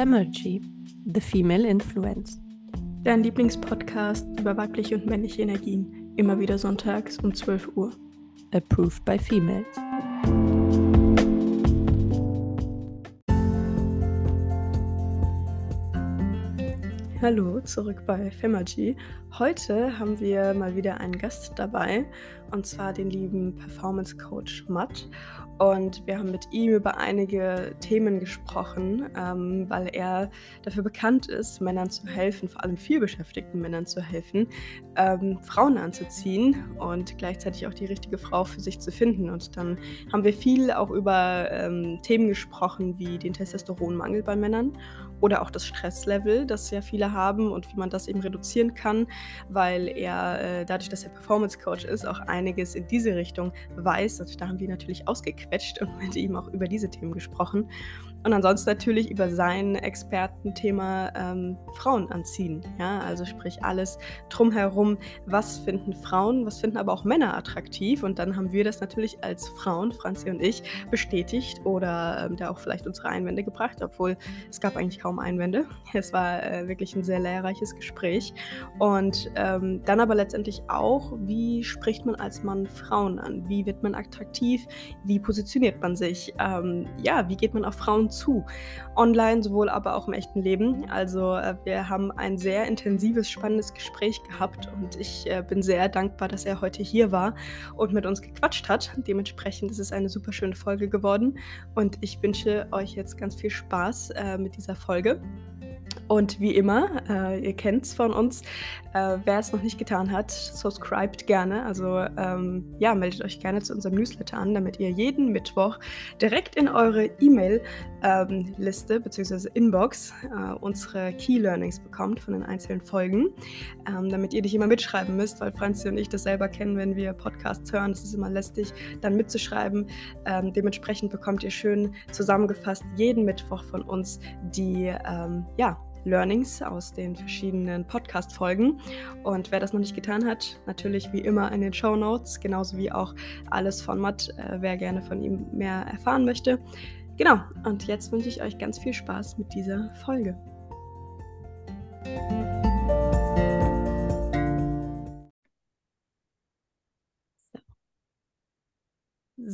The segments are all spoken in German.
Femergy, The Female Influence. Dein Lieblingspodcast über weibliche und männliche Energien. Immer wieder sonntags um 12 Uhr. Approved by Females. Hallo, zurück bei Femergy. Heute haben wir mal wieder einen Gast dabei, und zwar den lieben Performance Coach Matt. Und wir haben mit ihm über einige Themen gesprochen, ähm, weil er dafür bekannt ist, Männern zu helfen, vor allem vielbeschäftigten Männern zu helfen, ähm, Frauen anzuziehen und gleichzeitig auch die richtige Frau für sich zu finden. Und dann haben wir viel auch über ähm, Themen gesprochen, wie den Testosteronmangel bei Männern oder auch das Stresslevel, das ja viele haben und wie man das eben reduzieren kann, weil er äh, dadurch, dass er Performance Coach ist, auch einiges in diese Richtung weiß. Und da haben wir natürlich ausgequetscht und mit ihm auch über diese Themen gesprochen. Und ansonsten natürlich über sein Expertenthema ähm, Frauen anziehen. Ja, also sprich alles drumherum, was finden Frauen, was finden aber auch Männer attraktiv. Und dann haben wir das natürlich als Frauen, Franzi und ich, bestätigt oder ähm, da auch vielleicht unsere Einwände gebracht, obwohl es gab eigentlich kaum Einwände. Es war äh, wirklich ein sehr lehrreiches Gespräch. Und ähm, dann aber letztendlich auch, wie spricht man als Mann Frauen an? Wie wird man attraktiv? Wie positioniert man sich? Ähm, ja, wie geht man auf Frauen zu. Online sowohl aber auch im echten Leben. Also äh, wir haben ein sehr intensives, spannendes Gespräch gehabt und ich äh, bin sehr dankbar, dass er heute hier war und mit uns gequatscht hat. Dementsprechend ist es eine super schöne Folge geworden und ich wünsche euch jetzt ganz viel Spaß äh, mit dieser Folge. Und wie immer, äh, ihr kennt es von uns, äh, wer es noch nicht getan hat, subscribt gerne. Also ähm, ja, meldet euch gerne zu unserem Newsletter an, damit ihr jeden Mittwoch direkt in eure E-Mail-Liste ähm, bzw. Inbox äh, unsere Key Learnings bekommt von den einzelnen Folgen, ähm, damit ihr nicht immer mitschreiben müsst, weil Franzi und ich das selber kennen, wenn wir Podcasts hören. Es ist immer lästig, dann mitzuschreiben. Ähm, dementsprechend bekommt ihr schön zusammengefasst jeden Mittwoch von uns die ähm, ja, Learnings aus den verschiedenen Podcast-Folgen. Und wer das noch nicht getan hat, natürlich wie immer in den Show Notes, genauso wie auch alles von Matt, äh, wer gerne von ihm mehr erfahren möchte. Genau, und jetzt wünsche ich euch ganz viel Spaß mit dieser Folge.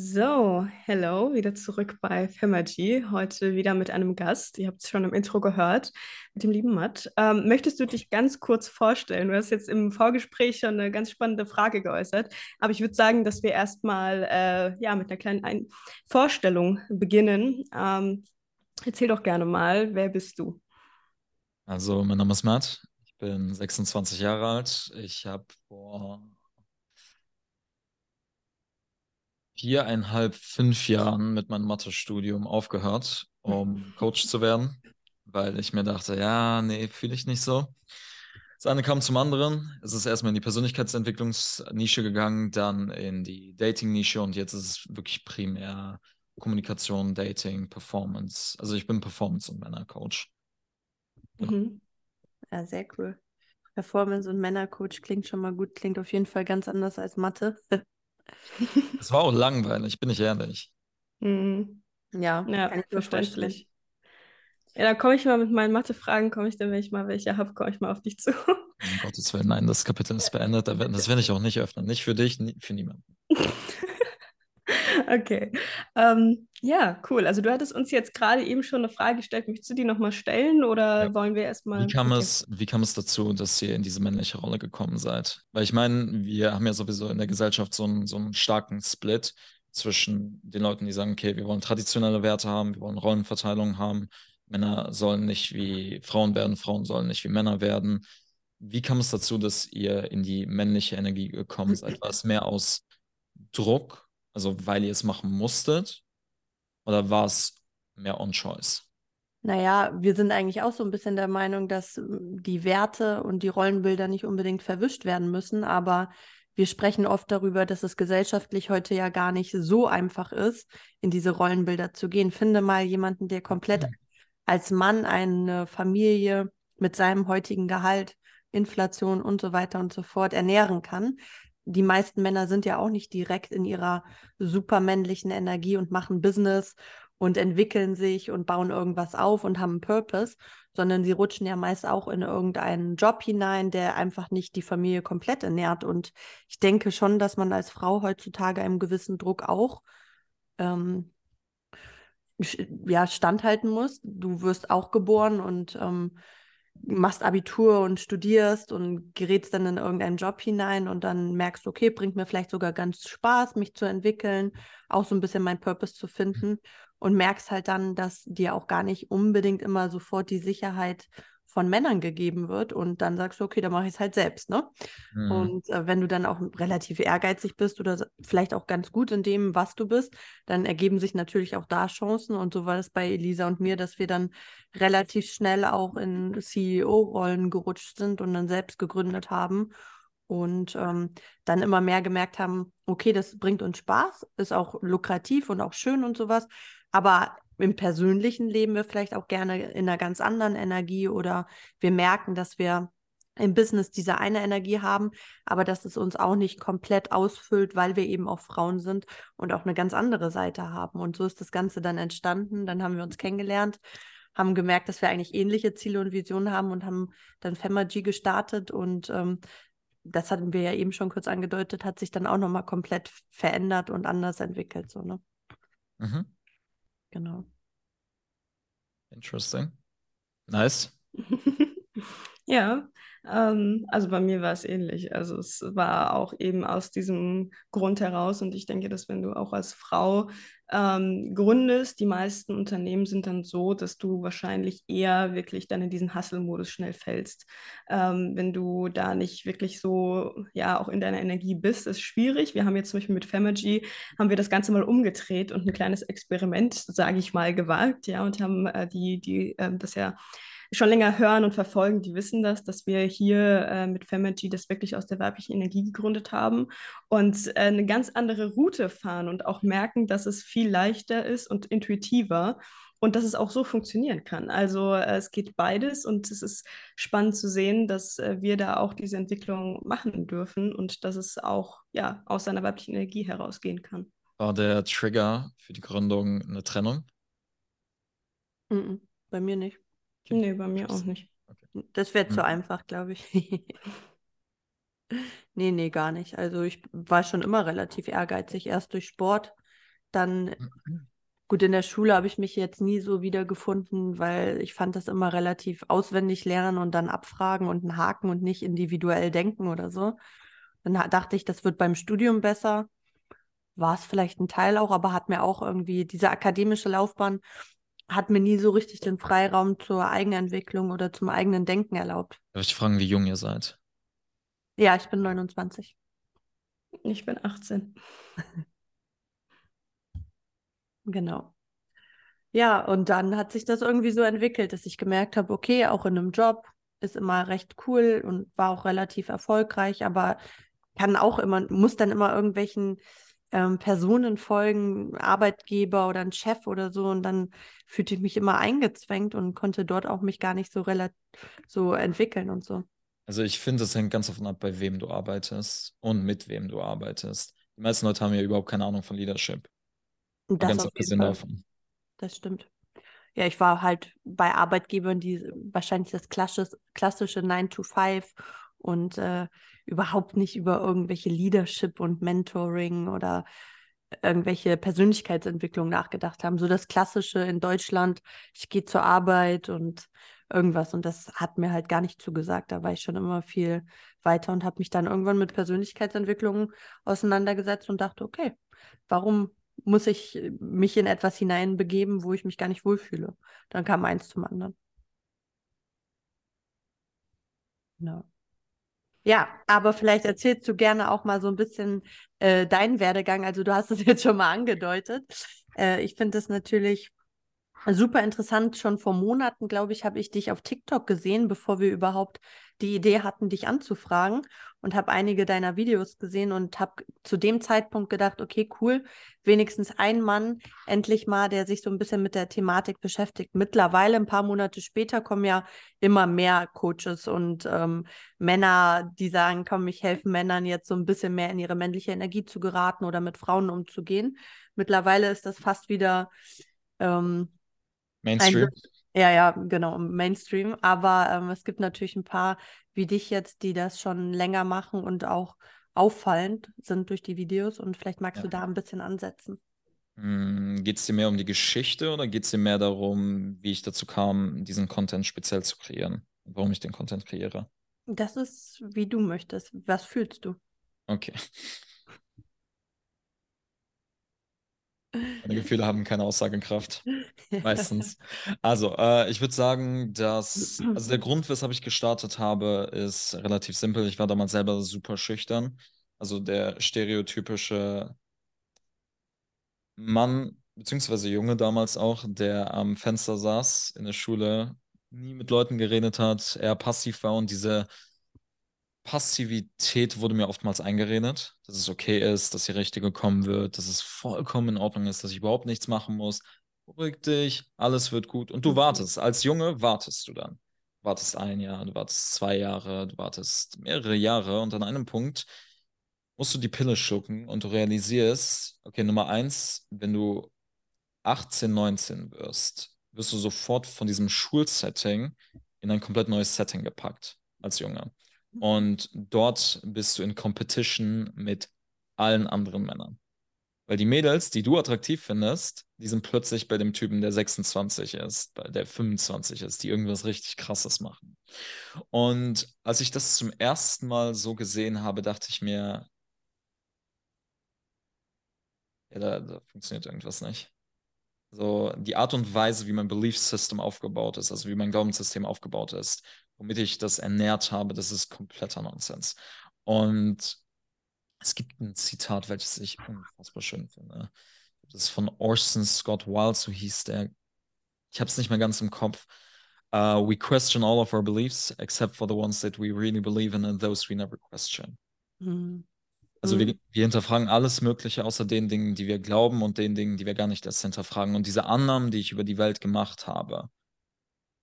So, hello, wieder zurück bei Femergy. Heute wieder mit einem Gast. Ihr habt es schon im Intro gehört, mit dem lieben Matt. Ähm, möchtest du dich ganz kurz vorstellen? Du hast jetzt im Vorgespräch schon eine ganz spannende Frage geäußert, aber ich würde sagen, dass wir erstmal äh, ja, mit einer kleinen Ein Vorstellung beginnen. Ähm, erzähl doch gerne mal, wer bist du? Also, mein Name ist Matt. Ich bin 26 Jahre alt. Ich habe vor viereinhalb, fünf Jahren mit meinem Mathestudium aufgehört, um Coach zu werden, weil ich mir dachte, ja, nee, fühle ich nicht so. Das eine kam zum anderen. Es ist erstmal in die Persönlichkeitsentwicklungsnische gegangen, dann in die Dating-Nische und jetzt ist es wirklich primär Kommunikation, Dating, Performance. Also ich bin Performance- und Männercoach. Genau. Mhm. Ja, sehr cool. Performance- und Männercoach klingt schon mal gut, klingt auf jeden Fall ganz anders als Mathe. Es war auch langweilig, bin ich ehrlich. Mhm. Ja, ja verständlich. Ja, da komme ich mal mit meinen Mathe-Fragen, komme ich dann, wenn ich mal welche habe, komme ich mal auf dich zu. Um Gottes Willen, nein, das Kapitel ist beendet. Das werde ich auch nicht öffnen. Nicht für dich, für niemanden. Okay. Ähm, ja, cool. Also du hattest uns jetzt gerade eben schon eine Frage gestellt. Möchtest du die nochmal stellen oder ja. wollen wir erstmal. Wie kam, okay. es, wie kam es dazu, dass ihr in diese männliche Rolle gekommen seid? Weil ich meine, wir haben ja sowieso in der Gesellschaft so einen, so einen starken Split zwischen den Leuten, die sagen, okay, wir wollen traditionelle Werte haben, wir wollen Rollenverteilung haben. Männer sollen nicht wie Frauen werden, Frauen sollen nicht wie Männer werden. Wie kam es dazu, dass ihr in die männliche Energie gekommen seid? War es mehr aus Druck also weil ihr es machen musstet? Oder war es mehr on-choice? Naja, wir sind eigentlich auch so ein bisschen der Meinung, dass ähm, die Werte und die Rollenbilder nicht unbedingt verwischt werden müssen, aber wir sprechen oft darüber, dass es gesellschaftlich heute ja gar nicht so einfach ist, in diese Rollenbilder zu gehen. Finde mal jemanden, der komplett mhm. als Mann eine Familie mit seinem heutigen Gehalt, Inflation und so weiter und so fort ernähren kann die meisten Männer sind ja auch nicht direkt in ihrer supermännlichen Energie und machen Business und entwickeln sich und bauen irgendwas auf und haben einen Purpose, sondern sie rutschen ja meist auch in irgendeinen Job hinein, der einfach nicht die Familie komplett ernährt. Und ich denke schon, dass man als Frau heutzutage einem gewissen Druck auch ähm, ja, standhalten muss. Du wirst auch geboren und ähm, machst Abitur und studierst und gerätst dann in irgendeinen Job hinein und dann merkst, okay, bringt mir vielleicht sogar ganz Spaß, mich zu entwickeln, auch so ein bisschen mein Purpose zu finden und merkst halt dann, dass dir auch gar nicht unbedingt immer sofort die Sicherheit von Männern gegeben wird und dann sagst du, okay, dann mache ich es halt selbst, ne? Mhm. Und äh, wenn du dann auch relativ ehrgeizig bist oder vielleicht auch ganz gut in dem, was du bist, dann ergeben sich natürlich auch da Chancen und so war es bei Elisa und mir, dass wir dann relativ schnell auch in CEO-Rollen gerutscht sind und dann selbst gegründet haben und ähm, dann immer mehr gemerkt haben, okay, das bringt uns Spaß, ist auch lukrativ und auch schön und sowas, aber im persönlichen leben wir vielleicht auch gerne in einer ganz anderen Energie oder wir merken, dass wir im Business diese eine Energie haben, aber dass es uns auch nicht komplett ausfüllt, weil wir eben auch Frauen sind und auch eine ganz andere Seite haben. Und so ist das Ganze dann entstanden. Dann haben wir uns kennengelernt, haben gemerkt, dass wir eigentlich ähnliche Ziele und Visionen haben und haben dann Femagy gestartet und ähm, das hatten wir ja eben schon kurz angedeutet, hat sich dann auch nochmal komplett verändert und anders entwickelt. So, ne? Mhm. Genau. Interesting. Nice. ja, ähm, also bei mir war es ähnlich. Also es war auch eben aus diesem Grund heraus und ich denke, dass wenn du auch als Frau ähm, gründest, die meisten Unternehmen sind dann so, dass du wahrscheinlich eher wirklich dann in diesen Hustle-Modus schnell fällst. Ähm, wenn du da nicht wirklich so, ja, auch in deiner Energie bist, ist schwierig. Wir haben jetzt zum Beispiel mit Femergy, haben wir das Ganze mal umgedreht und ein kleines Experiment, sage ich mal, gewagt, ja, und haben äh, die, die, äh, das ja schon länger hören und verfolgen, die wissen das, dass wir hier äh, mit Femergy das wirklich aus der weiblichen Energie gegründet haben und äh, eine ganz andere Route fahren und auch merken, dass es viel leichter ist und intuitiver und dass es auch so funktionieren kann. Also äh, es geht beides und es ist spannend zu sehen, dass äh, wir da auch diese Entwicklung machen dürfen und dass es auch ja aus seiner weiblichen Energie herausgehen kann. War der Trigger für die Gründung eine Trennung? Mm -mm, bei mir nicht. Okay. Nee, bei mir auch nicht. Okay. Das wäre zu mhm. einfach, glaube ich. nee, nee, gar nicht. Also ich war schon immer relativ ehrgeizig. Erst durch Sport, dann gut in der Schule habe ich mich jetzt nie so wiedergefunden, weil ich fand das immer relativ auswendig lernen und dann abfragen und einen Haken und nicht individuell denken oder so. Dann dachte ich, das wird beim Studium besser. War es vielleicht ein Teil auch, aber hat mir auch irgendwie diese akademische Laufbahn hat mir nie so richtig den Freiraum zur Eigenentwicklung oder zum eigenen Denken erlaubt. Darf ich fragen, wie jung ihr seid? Ja, ich bin 29. Ich bin 18. genau. Ja, und dann hat sich das irgendwie so entwickelt, dass ich gemerkt habe, okay, auch in einem Job ist immer recht cool und war auch relativ erfolgreich, aber kann auch immer, muss dann immer irgendwelchen ähm, Personen folgen, Arbeitgeber oder ein Chef oder so. Und dann fühlte ich mich immer eingezwängt und konnte dort auch mich gar nicht so relativ so entwickeln und so. Also ich finde, es hängt ganz davon ab, bei wem du arbeitest und mit wem du arbeitest. Die meisten Leute haben ja überhaupt keine Ahnung von Leadership. Das ganz abgesehen davon. Das stimmt. Ja, ich war halt bei Arbeitgebern, die wahrscheinlich das klassische, klassische 9 to 5 und äh, überhaupt nicht über irgendwelche Leadership und Mentoring oder irgendwelche Persönlichkeitsentwicklung nachgedacht haben. So das Klassische in Deutschland, ich gehe zur Arbeit und irgendwas. Und das hat mir halt gar nicht zugesagt. Da war ich schon immer viel weiter und habe mich dann irgendwann mit Persönlichkeitsentwicklung auseinandergesetzt und dachte, okay, warum muss ich mich in etwas hineinbegeben, wo ich mich gar nicht wohlfühle? Dann kam eins zum anderen. Genau. Ja, aber vielleicht erzählst du gerne auch mal so ein bisschen äh, deinen Werdegang. Also du hast es jetzt schon mal angedeutet. Äh, ich finde das natürlich super interessant. Schon vor Monaten, glaube ich, habe ich dich auf TikTok gesehen, bevor wir überhaupt die Idee hatten, dich anzufragen und habe einige deiner Videos gesehen und habe zu dem Zeitpunkt gedacht, okay, cool, wenigstens ein Mann endlich mal, der sich so ein bisschen mit der Thematik beschäftigt. Mittlerweile, ein paar Monate später, kommen ja immer mehr Coaches und ähm, Männer, die sagen, komm, ich helfe Männern jetzt so ein bisschen mehr in ihre männliche Energie zu geraten oder mit Frauen umzugehen. Mittlerweile ist das fast wieder ähm, Mainstream. Ein, ja, ja, genau, Mainstream. Aber ähm, es gibt natürlich ein paar wie dich jetzt, die das schon länger machen und auch auffallend sind durch die Videos. Und vielleicht magst ja. du da ein bisschen ansetzen. Hm, geht es dir mehr um die Geschichte oder geht es dir mehr darum, wie ich dazu kam, diesen Content speziell zu kreieren? Warum ich den Content kreiere? Das ist, wie du möchtest. Was fühlst du? Okay. Meine Gefühle haben keine Aussagekraft. Meistens. Also, äh, ich würde sagen, dass, also der Grund, weshalb ich gestartet habe, ist relativ simpel. Ich war damals selber super schüchtern. Also der stereotypische Mann, beziehungsweise Junge damals auch, der am Fenster saß in der Schule, nie mit Leuten geredet hat, eher passiv war und diese Passivität wurde mir oftmals eingeredet, dass es okay ist, dass die Richtige kommen wird, dass es vollkommen in Ordnung ist, dass ich überhaupt nichts machen muss. Beruhig dich, alles wird gut. Und du mhm. wartest. Als Junge wartest du dann. Du wartest ein Jahr, du wartest zwei Jahre, du wartest mehrere Jahre und an einem Punkt musst du die Pille schlucken und du realisierst, okay, Nummer eins, wenn du 18, 19 wirst, wirst du sofort von diesem Schulsetting in ein komplett neues Setting gepackt als Junge. Und dort bist du in Competition mit allen anderen Männern. Weil die Mädels, die du attraktiv findest, die sind plötzlich bei dem Typen, der 26 ist, der 25 ist, die irgendwas richtig Krasses machen. Und als ich das zum ersten Mal so gesehen habe, dachte ich mir, ja, da, da funktioniert irgendwas nicht. So die Art und Weise, wie mein Belief System aufgebaut ist, also wie mein Glaubenssystem aufgebaut ist, womit ich das ernährt habe, das ist kompletter Nonsens. Und es gibt ein Zitat, welches ich unfassbar schön finde. Das ist von Orson Scott Wilde, so hieß der. Ich habe es nicht mehr ganz im Kopf. Uh, we question all of our beliefs, except for the ones that we really believe in and those we never question. Mhm. Also wir, mhm. wir, hinterfragen alles Mögliche außer den Dingen, die wir glauben und den Dingen, die wir gar nicht erst hinterfragen. Und diese Annahmen, die ich über die Welt gemacht habe,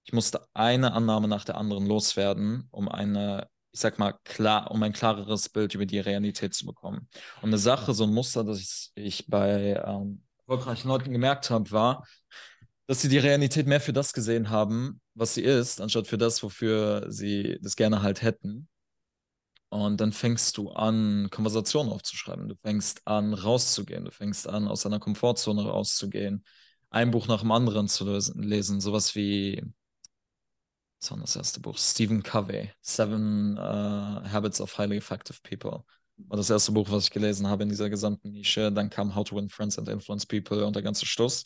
ich musste eine Annahme nach der anderen loswerden, um eine, ich sag mal, klar, um ein klareres Bild über die Realität zu bekommen. Und eine Sache, so ein Muster, das ich bei ähm, erfolgreichen Leuten gemerkt habe, war, dass sie die Realität mehr für das gesehen haben, was sie ist, anstatt für das, wofür sie das gerne halt hätten. Und dann fängst du an, Konversationen aufzuschreiben. Du fängst an, rauszugehen. Du fängst an, aus deiner Komfortzone rauszugehen. Ein Buch nach dem anderen zu lesen. Sowas wie das war das erste Buch, Stephen Covey, Seven uh, Habits of Highly Effective People. War das erste Buch, was ich gelesen habe in dieser gesamten Nische. Dann kam How to Win Friends and Influence People und der ganze Stoß.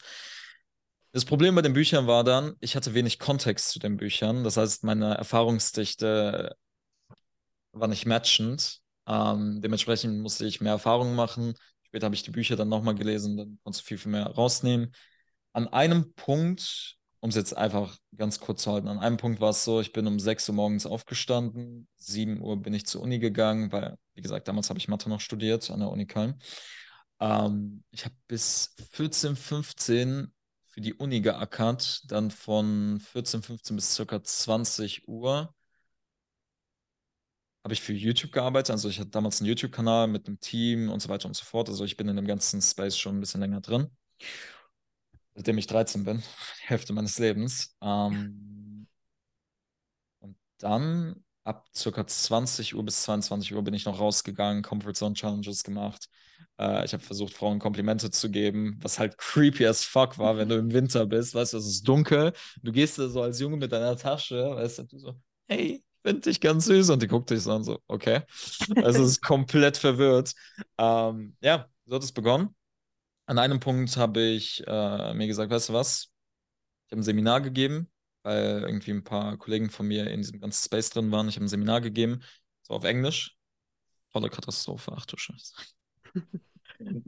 Das Problem bei den Büchern war dann, ich hatte wenig Kontext zu den Büchern. Das heißt, meine Erfahrungsdichte war nicht matchend. Ähm, dementsprechend musste ich mehr Erfahrungen machen. Später habe ich die Bücher dann nochmal gelesen, dann konntest du viel, viel mehr rausnehmen. An einem Punkt um es jetzt einfach ganz kurz zu halten, an einem Punkt war es so, ich bin um 6 Uhr morgens aufgestanden, 7 Uhr bin ich zur Uni gegangen, weil, wie gesagt, damals habe ich Mathe noch studiert an der Uni Köln. Ähm, ich habe bis 14, 15 für die Uni geackert, dann von 14, 15 bis circa 20 Uhr habe ich für YouTube gearbeitet. Also ich hatte damals einen YouTube-Kanal mit einem Team und so weiter und so fort. Also ich bin in dem ganzen Space schon ein bisschen länger drin seitdem ich 13 bin, die Hälfte meines Lebens. Ähm, und dann ab circa 20 Uhr bis 22 Uhr bin ich noch rausgegangen, Comfort Zone Challenges gemacht. Äh, ich habe versucht, Frauen Komplimente zu geben, was halt creepy as fuck war, wenn du im Winter bist. Weißt du, es ist dunkel. Du gehst da so als Junge mit deiner Tasche, weißt du, du so, hey, ich finde dich ganz süß. Und die guckt dich so an, so, okay. Also es ist komplett verwirrt. Ähm, ja, so hat es begonnen an einem Punkt habe ich äh, mir gesagt, weißt du was? Ich habe ein Seminar gegeben, weil irgendwie ein paar Kollegen von mir in diesem ganzen Space drin waren. Ich habe ein Seminar gegeben, so auf Englisch. Volle Katastrophe, ach du Scheiße.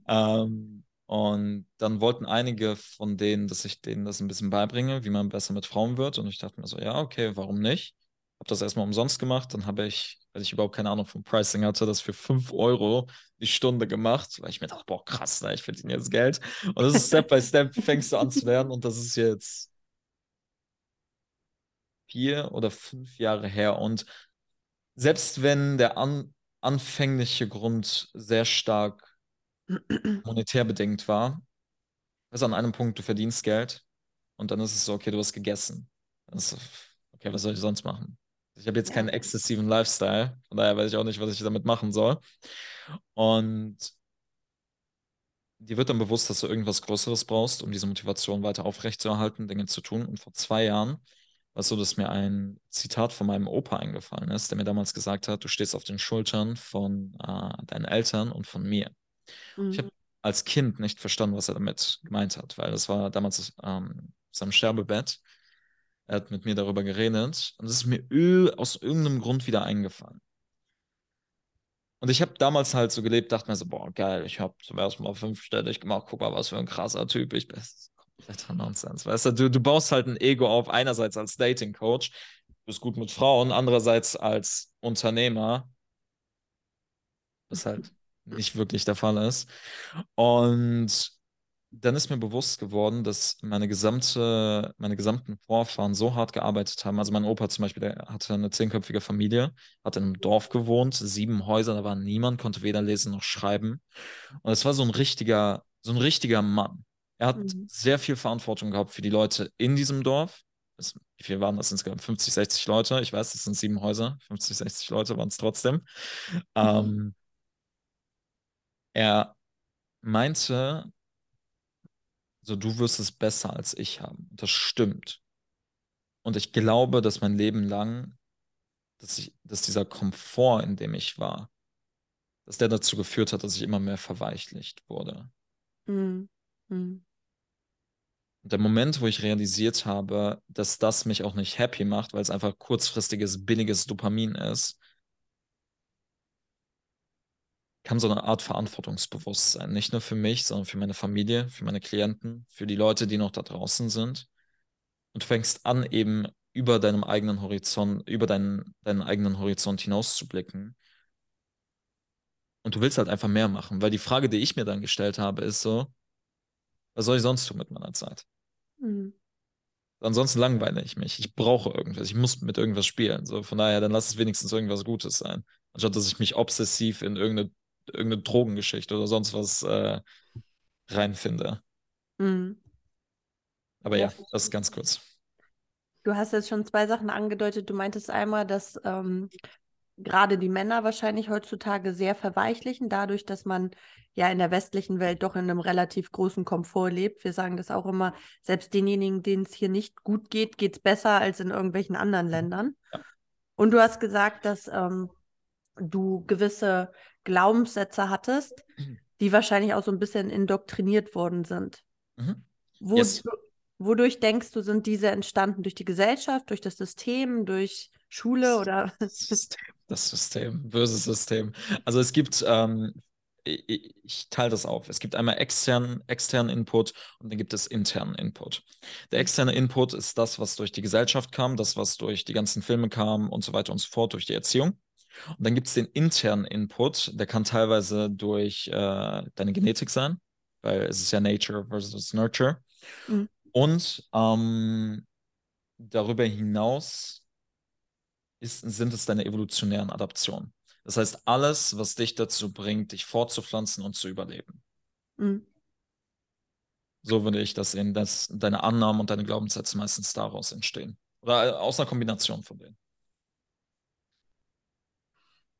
ähm, und dann wollten einige von denen, dass ich denen das ein bisschen beibringe, wie man besser mit Frauen wird. Und ich dachte mir so, ja, okay, warum nicht? Habe das erstmal umsonst gemacht. Dann habe ich, weil ich überhaupt keine Ahnung vom Pricing hatte, das für 5 Euro die Stunde gemacht, weil ich mir dachte, boah, krass, ne, ich verdiene jetzt Geld. Und das ist Step by Step, fängst du an zu lernen. Und das ist jetzt vier oder fünf Jahre her. Und selbst wenn der an, anfängliche Grund sehr stark monetär bedingt war, du, an einem Punkt, du verdienst Geld und dann ist es so, okay, du hast gegessen. Ist, okay, was soll ich sonst machen? Ich habe jetzt ja. keinen exzessiven Lifestyle, von daher weiß ich auch nicht, was ich damit machen soll. Und dir wird dann bewusst, dass du irgendwas Größeres brauchst, um diese Motivation weiter aufrechtzuerhalten, Dinge zu tun. Und vor zwei Jahren war es so, dass mir ein Zitat von meinem Opa eingefallen ist, der mir damals gesagt hat, du stehst auf den Schultern von äh, deinen Eltern und von mir. Mhm. Ich habe als Kind nicht verstanden, was er damit gemeint hat, weil das war damals ähm, seinem Sterbebett. Er hat mit mir darüber geredet und es ist mir aus irgendeinem Grund wieder eingefallen. Und ich habe damals halt so gelebt, dachte mir so, boah, geil, ich habe zum ersten Mal fünfstellig gemacht, guck mal, was für ein krasser Typ ich bin. Kompletter Nonsens, weißt du? du? Du baust halt ein Ego auf, einerseits als Dating-Coach, du bist gut mit Frauen, andererseits als Unternehmer, was halt nicht wirklich der Fall ist. Und dann ist mir bewusst geworden, dass meine gesamte, meine gesamten Vorfahren so hart gearbeitet haben. Also mein Opa zum Beispiel, der hatte eine zehnköpfige Familie, hat in einem Dorf gewohnt, sieben Häuser, da war niemand, konnte weder lesen noch schreiben. Und es war so ein richtiger, so ein richtiger Mann. Er hat mhm. sehr viel Verantwortung gehabt für die Leute in diesem Dorf. wie viel waren das insgesamt? 50, 60 Leute. Ich weiß, das sind sieben Häuser. 50, 60 Leute waren es trotzdem. Mhm. Ähm, er meinte, so du wirst es besser als ich haben. Das stimmt. Und ich glaube, dass mein Leben lang, dass, ich, dass dieser Komfort, in dem ich war, dass der dazu geführt hat, dass ich immer mehr verweichlicht wurde. Mhm. Mhm. Und der Moment, wo ich realisiert habe, dass das mich auch nicht happy macht, weil es einfach kurzfristiges, billiges Dopamin ist, kam so eine Art Verantwortungsbewusstsein. Nicht nur für mich, sondern für meine Familie, für meine Klienten, für die Leute, die noch da draußen sind. Und du fängst an, eben über deinem eigenen Horizont, über deinen, deinen eigenen Horizont hinauszublicken. Und du willst halt einfach mehr machen, weil die Frage, die ich mir dann gestellt habe, ist so, was soll ich sonst tun mit meiner Zeit? Mhm. Ansonsten langweile ich mich. Ich brauche irgendwas. Ich muss mit irgendwas spielen. So, von daher, dann lass es wenigstens irgendwas Gutes sein. Anstatt dass ich mich obsessiv in irgendeine irgendeine Drogengeschichte oder sonst was äh, reinfinde. Mhm. Aber ja, das ist ganz kurz. Du hast jetzt schon zwei Sachen angedeutet. Du meintest einmal, dass ähm, gerade die Männer wahrscheinlich heutzutage sehr verweichlichen, dadurch, dass man ja in der westlichen Welt doch in einem relativ großen Komfort lebt. Wir sagen das auch immer, selbst denjenigen, denen es hier nicht gut geht, geht es besser als in irgendwelchen anderen Ländern. Ja. Und du hast gesagt, dass ähm, du gewisse Glaubenssätze hattest, die wahrscheinlich auch so ein bisschen indoktriniert worden sind. Mhm. Wo, yes. Wodurch denkst du, sind diese entstanden? Durch die Gesellschaft, durch das System, durch Schule oder? Das System, das System böses System. Also es gibt, ähm, ich, ich teile das auf. Es gibt einmal externen, externen Input und dann gibt es internen Input. Der externe Input ist das, was durch die Gesellschaft kam, das, was durch die ganzen Filme kam und so weiter und so fort, durch die Erziehung. Und dann gibt es den internen Input, der kann teilweise durch äh, deine Genetik sein, weil es ist ja Nature versus Nurture. Mhm. Und ähm, darüber hinaus ist, sind es deine evolutionären Adaptionen. Das heißt, alles, was dich dazu bringt, dich fortzupflanzen und zu überleben. Mhm. So würde ich das sehen, dass deine Annahmen und deine Glaubenssätze meistens daraus entstehen. Oder äh, aus einer Kombination von denen.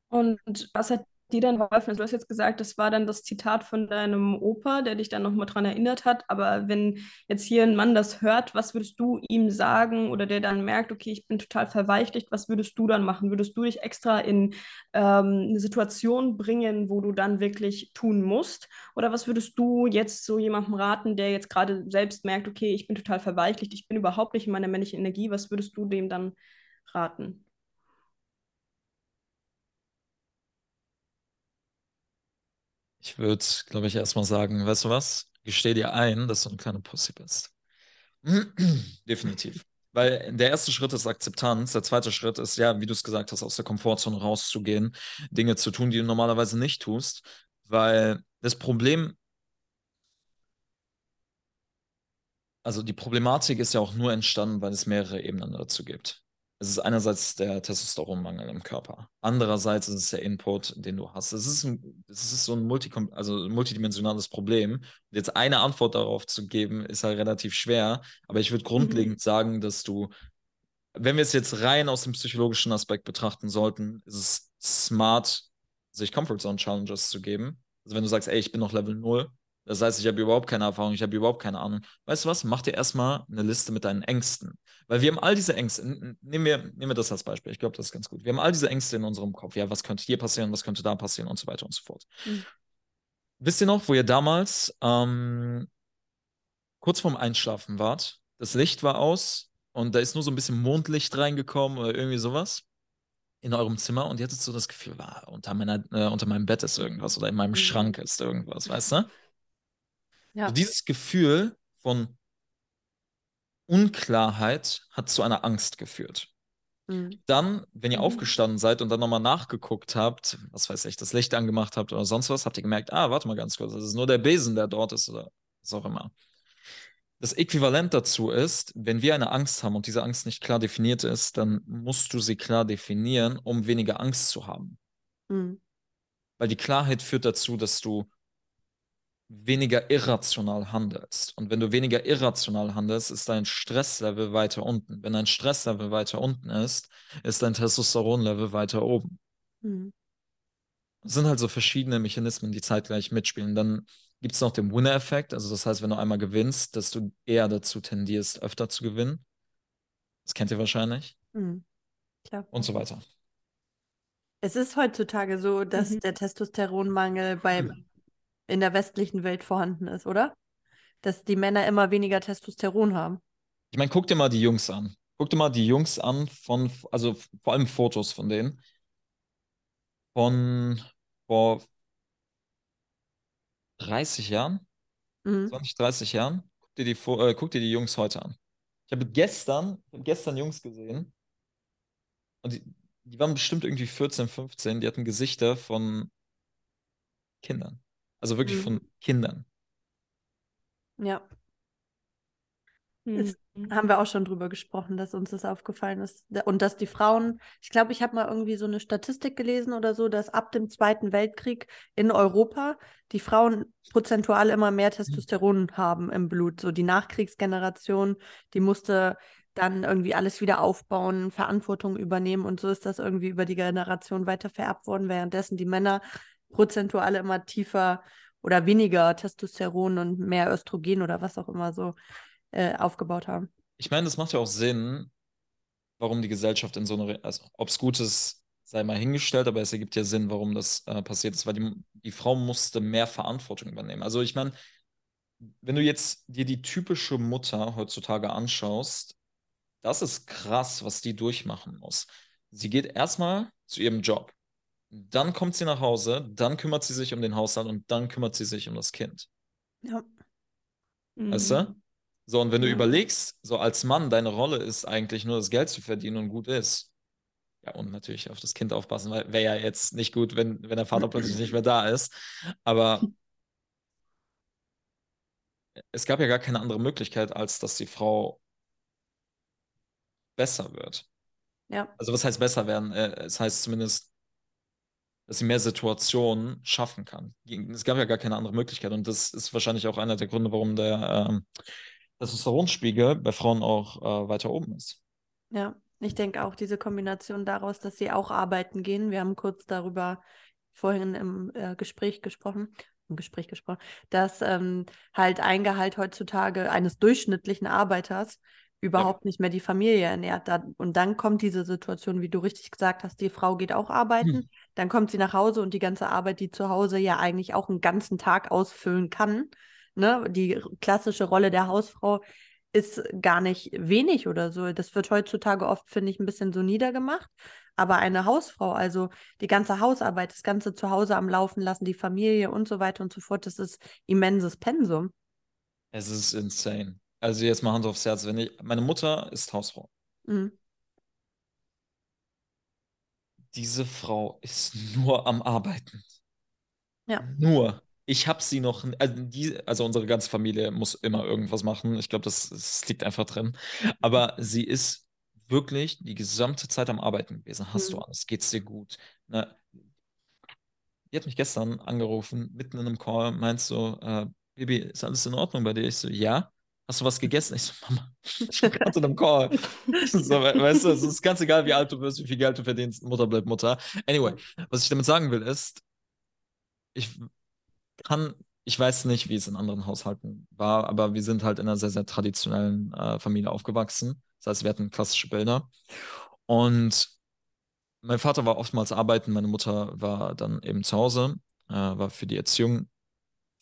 Und was hat dir dann geholfen? Also du hast jetzt gesagt, das war dann das Zitat von deinem Opa, der dich dann nochmal dran erinnert hat. Aber wenn jetzt hier ein Mann das hört, was würdest du ihm sagen oder der dann merkt, okay, ich bin total verweichlicht, was würdest du dann machen? Würdest du dich extra in ähm, eine Situation bringen, wo du dann wirklich tun musst? Oder was würdest du jetzt so jemandem raten, der jetzt gerade selbst merkt, okay, ich bin total verweichlicht, ich bin überhaupt nicht in meiner männlichen Energie, was würdest du dem dann raten? Ich würde, glaube ich, erstmal sagen, weißt du was? Gesteh dir ein, dass du eine kleine Pussy bist. Definitiv. Weil der erste Schritt ist Akzeptanz, der zweite Schritt ist, ja, wie du es gesagt hast, aus der Komfortzone rauszugehen, Dinge zu tun, die du normalerweise nicht tust. Weil das Problem, also die Problematik ist ja auch nur entstanden, weil es mehrere Ebenen dazu gibt. Es ist einerseits der Testosteronmangel im Körper. Andererseits ist es der Input, den du hast. Es ist, ein, es ist so ein Multi also multidimensionales Problem. Und jetzt eine Antwort darauf zu geben, ist halt relativ schwer. Aber ich würde grundlegend mhm. sagen, dass du, wenn wir es jetzt rein aus dem psychologischen Aspekt betrachten sollten, ist es smart, sich Comfort Zone Challenges zu geben. Also wenn du sagst, ey, ich bin noch Level 0, das heißt, ich habe überhaupt keine Erfahrung, ich habe überhaupt keine Ahnung. Weißt du was? Mach dir erstmal eine Liste mit deinen Ängsten. Weil wir haben all diese Ängste. Nehmen wir, nehmen wir das als Beispiel. Ich glaube, das ist ganz gut. Wir haben all diese Ängste in unserem Kopf. Ja, was könnte hier passieren, was könnte da passieren und so weiter und so fort. Mhm. Wisst ihr noch, wo ihr damals ähm, kurz vorm Einschlafen wart? Das Licht war aus und da ist nur so ein bisschen Mondlicht reingekommen oder irgendwie sowas in eurem Zimmer und ihr hattet so das Gefühl, war unter, meiner, äh, unter meinem Bett ist irgendwas oder in meinem mhm. Schrank ist irgendwas, weißt du? Ja. Also dieses Gefühl von Unklarheit hat zu einer Angst geführt. Mhm. Dann, wenn ihr mhm. aufgestanden seid und dann nochmal nachgeguckt habt, was weiß ich, das Licht angemacht habt oder sonst was, habt ihr gemerkt, ah, warte mal ganz kurz, das ist nur der Besen, der dort ist oder was auch immer. Das Äquivalent dazu ist, wenn wir eine Angst haben und diese Angst nicht klar definiert ist, dann musst du sie klar definieren, um weniger Angst zu haben. Mhm. Weil die Klarheit führt dazu, dass du weniger irrational handelst. Und wenn du weniger irrational handelst, ist dein Stresslevel weiter unten. Wenn dein Stresslevel weiter unten ist, ist dein Testosteronlevel weiter oben. Mhm. Das sind halt so verschiedene Mechanismen, die zeitgleich mitspielen. Dann gibt es noch den Winner-Effekt. Also das heißt, wenn du einmal gewinnst, dass du eher dazu tendierst, öfter zu gewinnen. Das kennt ihr wahrscheinlich. Mhm. Klar. Und so weiter. Es ist heutzutage so, dass mhm. der Testosteronmangel beim in der westlichen Welt vorhanden ist, oder? Dass die Männer immer weniger Testosteron haben. Ich meine, guck dir mal die Jungs an. Guck dir mal die Jungs an von, also vor allem Fotos von denen. Von vor 30 Jahren, mhm. 20, 30 Jahren. Guck dir die, äh, guck dir die Jungs heute an. Ich habe gestern, gestern Jungs gesehen und die, die waren bestimmt irgendwie 14, 15, die hatten Gesichter von Kindern. Also wirklich mhm. von Kindern. Ja. Das mhm. haben wir auch schon drüber gesprochen, dass uns das aufgefallen ist. Und dass die Frauen, ich glaube, ich habe mal irgendwie so eine Statistik gelesen oder so, dass ab dem Zweiten Weltkrieg in Europa die Frauen prozentual immer mehr Testosteron haben im Blut. So die Nachkriegsgeneration, die musste dann irgendwie alles wieder aufbauen, Verantwortung übernehmen und so ist das irgendwie über die Generation weiter vererbt worden, währenddessen die Männer prozentual immer tiefer oder weniger Testosteron und mehr Östrogen oder was auch immer so äh, aufgebaut haben. Ich meine, das macht ja auch Sinn, warum die Gesellschaft in so einer, also ob es gut ist, sei mal hingestellt, aber es ergibt ja Sinn, warum das äh, passiert ist, weil die, die Frau musste mehr Verantwortung übernehmen. Also ich meine, wenn du jetzt dir die typische Mutter heutzutage anschaust, das ist krass, was die durchmachen muss. Sie geht erstmal zu ihrem Job. Dann kommt sie nach Hause, dann kümmert sie sich um den Haushalt und dann kümmert sie sich um das Kind. Ja. Weißt du? Mhm. So, und wenn du ja. überlegst, so als Mann, deine Rolle ist eigentlich nur das Geld zu verdienen und gut ist. Ja, und natürlich auf das Kind aufpassen, weil wäre ja jetzt nicht gut, wenn, wenn der Vater plötzlich nicht mehr da ist. Aber es gab ja gar keine andere Möglichkeit, als dass die Frau besser wird. Ja. Also was heißt besser werden? Äh, es heißt zumindest dass sie mehr Situationen schaffen kann. Es gab ja gar keine andere Möglichkeit und das ist wahrscheinlich auch einer der Gründe, warum der ähm, bei Frauen auch äh, weiter oben ist. Ja, ich denke auch diese Kombination daraus, dass sie auch arbeiten gehen. Wir haben kurz darüber vorhin im äh, Gespräch gesprochen, im Gespräch gesprochen, dass ähm, halt ein Gehalt heutzutage eines durchschnittlichen Arbeiters überhaupt ja. nicht mehr die Familie ernährt. und dann kommt diese Situation, wie du richtig gesagt hast, die Frau geht auch arbeiten, hm. dann kommt sie nach Hause und die ganze Arbeit, die zu Hause ja eigentlich auch einen ganzen Tag ausfüllen kann. Ne? Die klassische Rolle der Hausfrau ist gar nicht wenig oder so. Das wird heutzutage oft, finde ich, ein bisschen so niedergemacht. Aber eine Hausfrau, also die ganze Hausarbeit, das ganze Zuhause am Laufen lassen, die Familie und so weiter und so fort, das ist immenses Pensum. Es ist insane. Also jetzt mal Hand aufs Herz, wenn ich, meine Mutter ist Hausfrau. Mhm. Diese Frau ist nur am Arbeiten. Ja. Nur. Ich habe sie noch, also, die, also unsere ganze Familie muss immer irgendwas machen. Ich glaube, das, das liegt einfach drin. Aber sie ist wirklich die gesamte Zeit am Arbeiten gewesen? Hast du Mhm. alles? Geht's dir gut? Ne? Die hat mich gestern angerufen, mitten in einem Call, meint so, äh, Baby, ist alles in Ordnung bei dir? Ich so, ja. Hast du was gegessen? Ich so, Mama, ich bin gerade in einem Call. So, we- weißt du, es ist ganz egal, wie alt du wirst, wie viel Geld du verdienst, Mutter bleibt Mutter. Anyway, was ich damit sagen will, ist, ich kann, ich weiß nicht, wie es in anderen Haushalten war, aber wir sind halt in einer sehr, sehr traditionellen äh, Familie aufgewachsen. Das heißt, wir hatten klassische Bilder. Und mein Vater war oftmals arbeiten, meine Mutter war dann eben zu Hause, äh, war für die Erziehung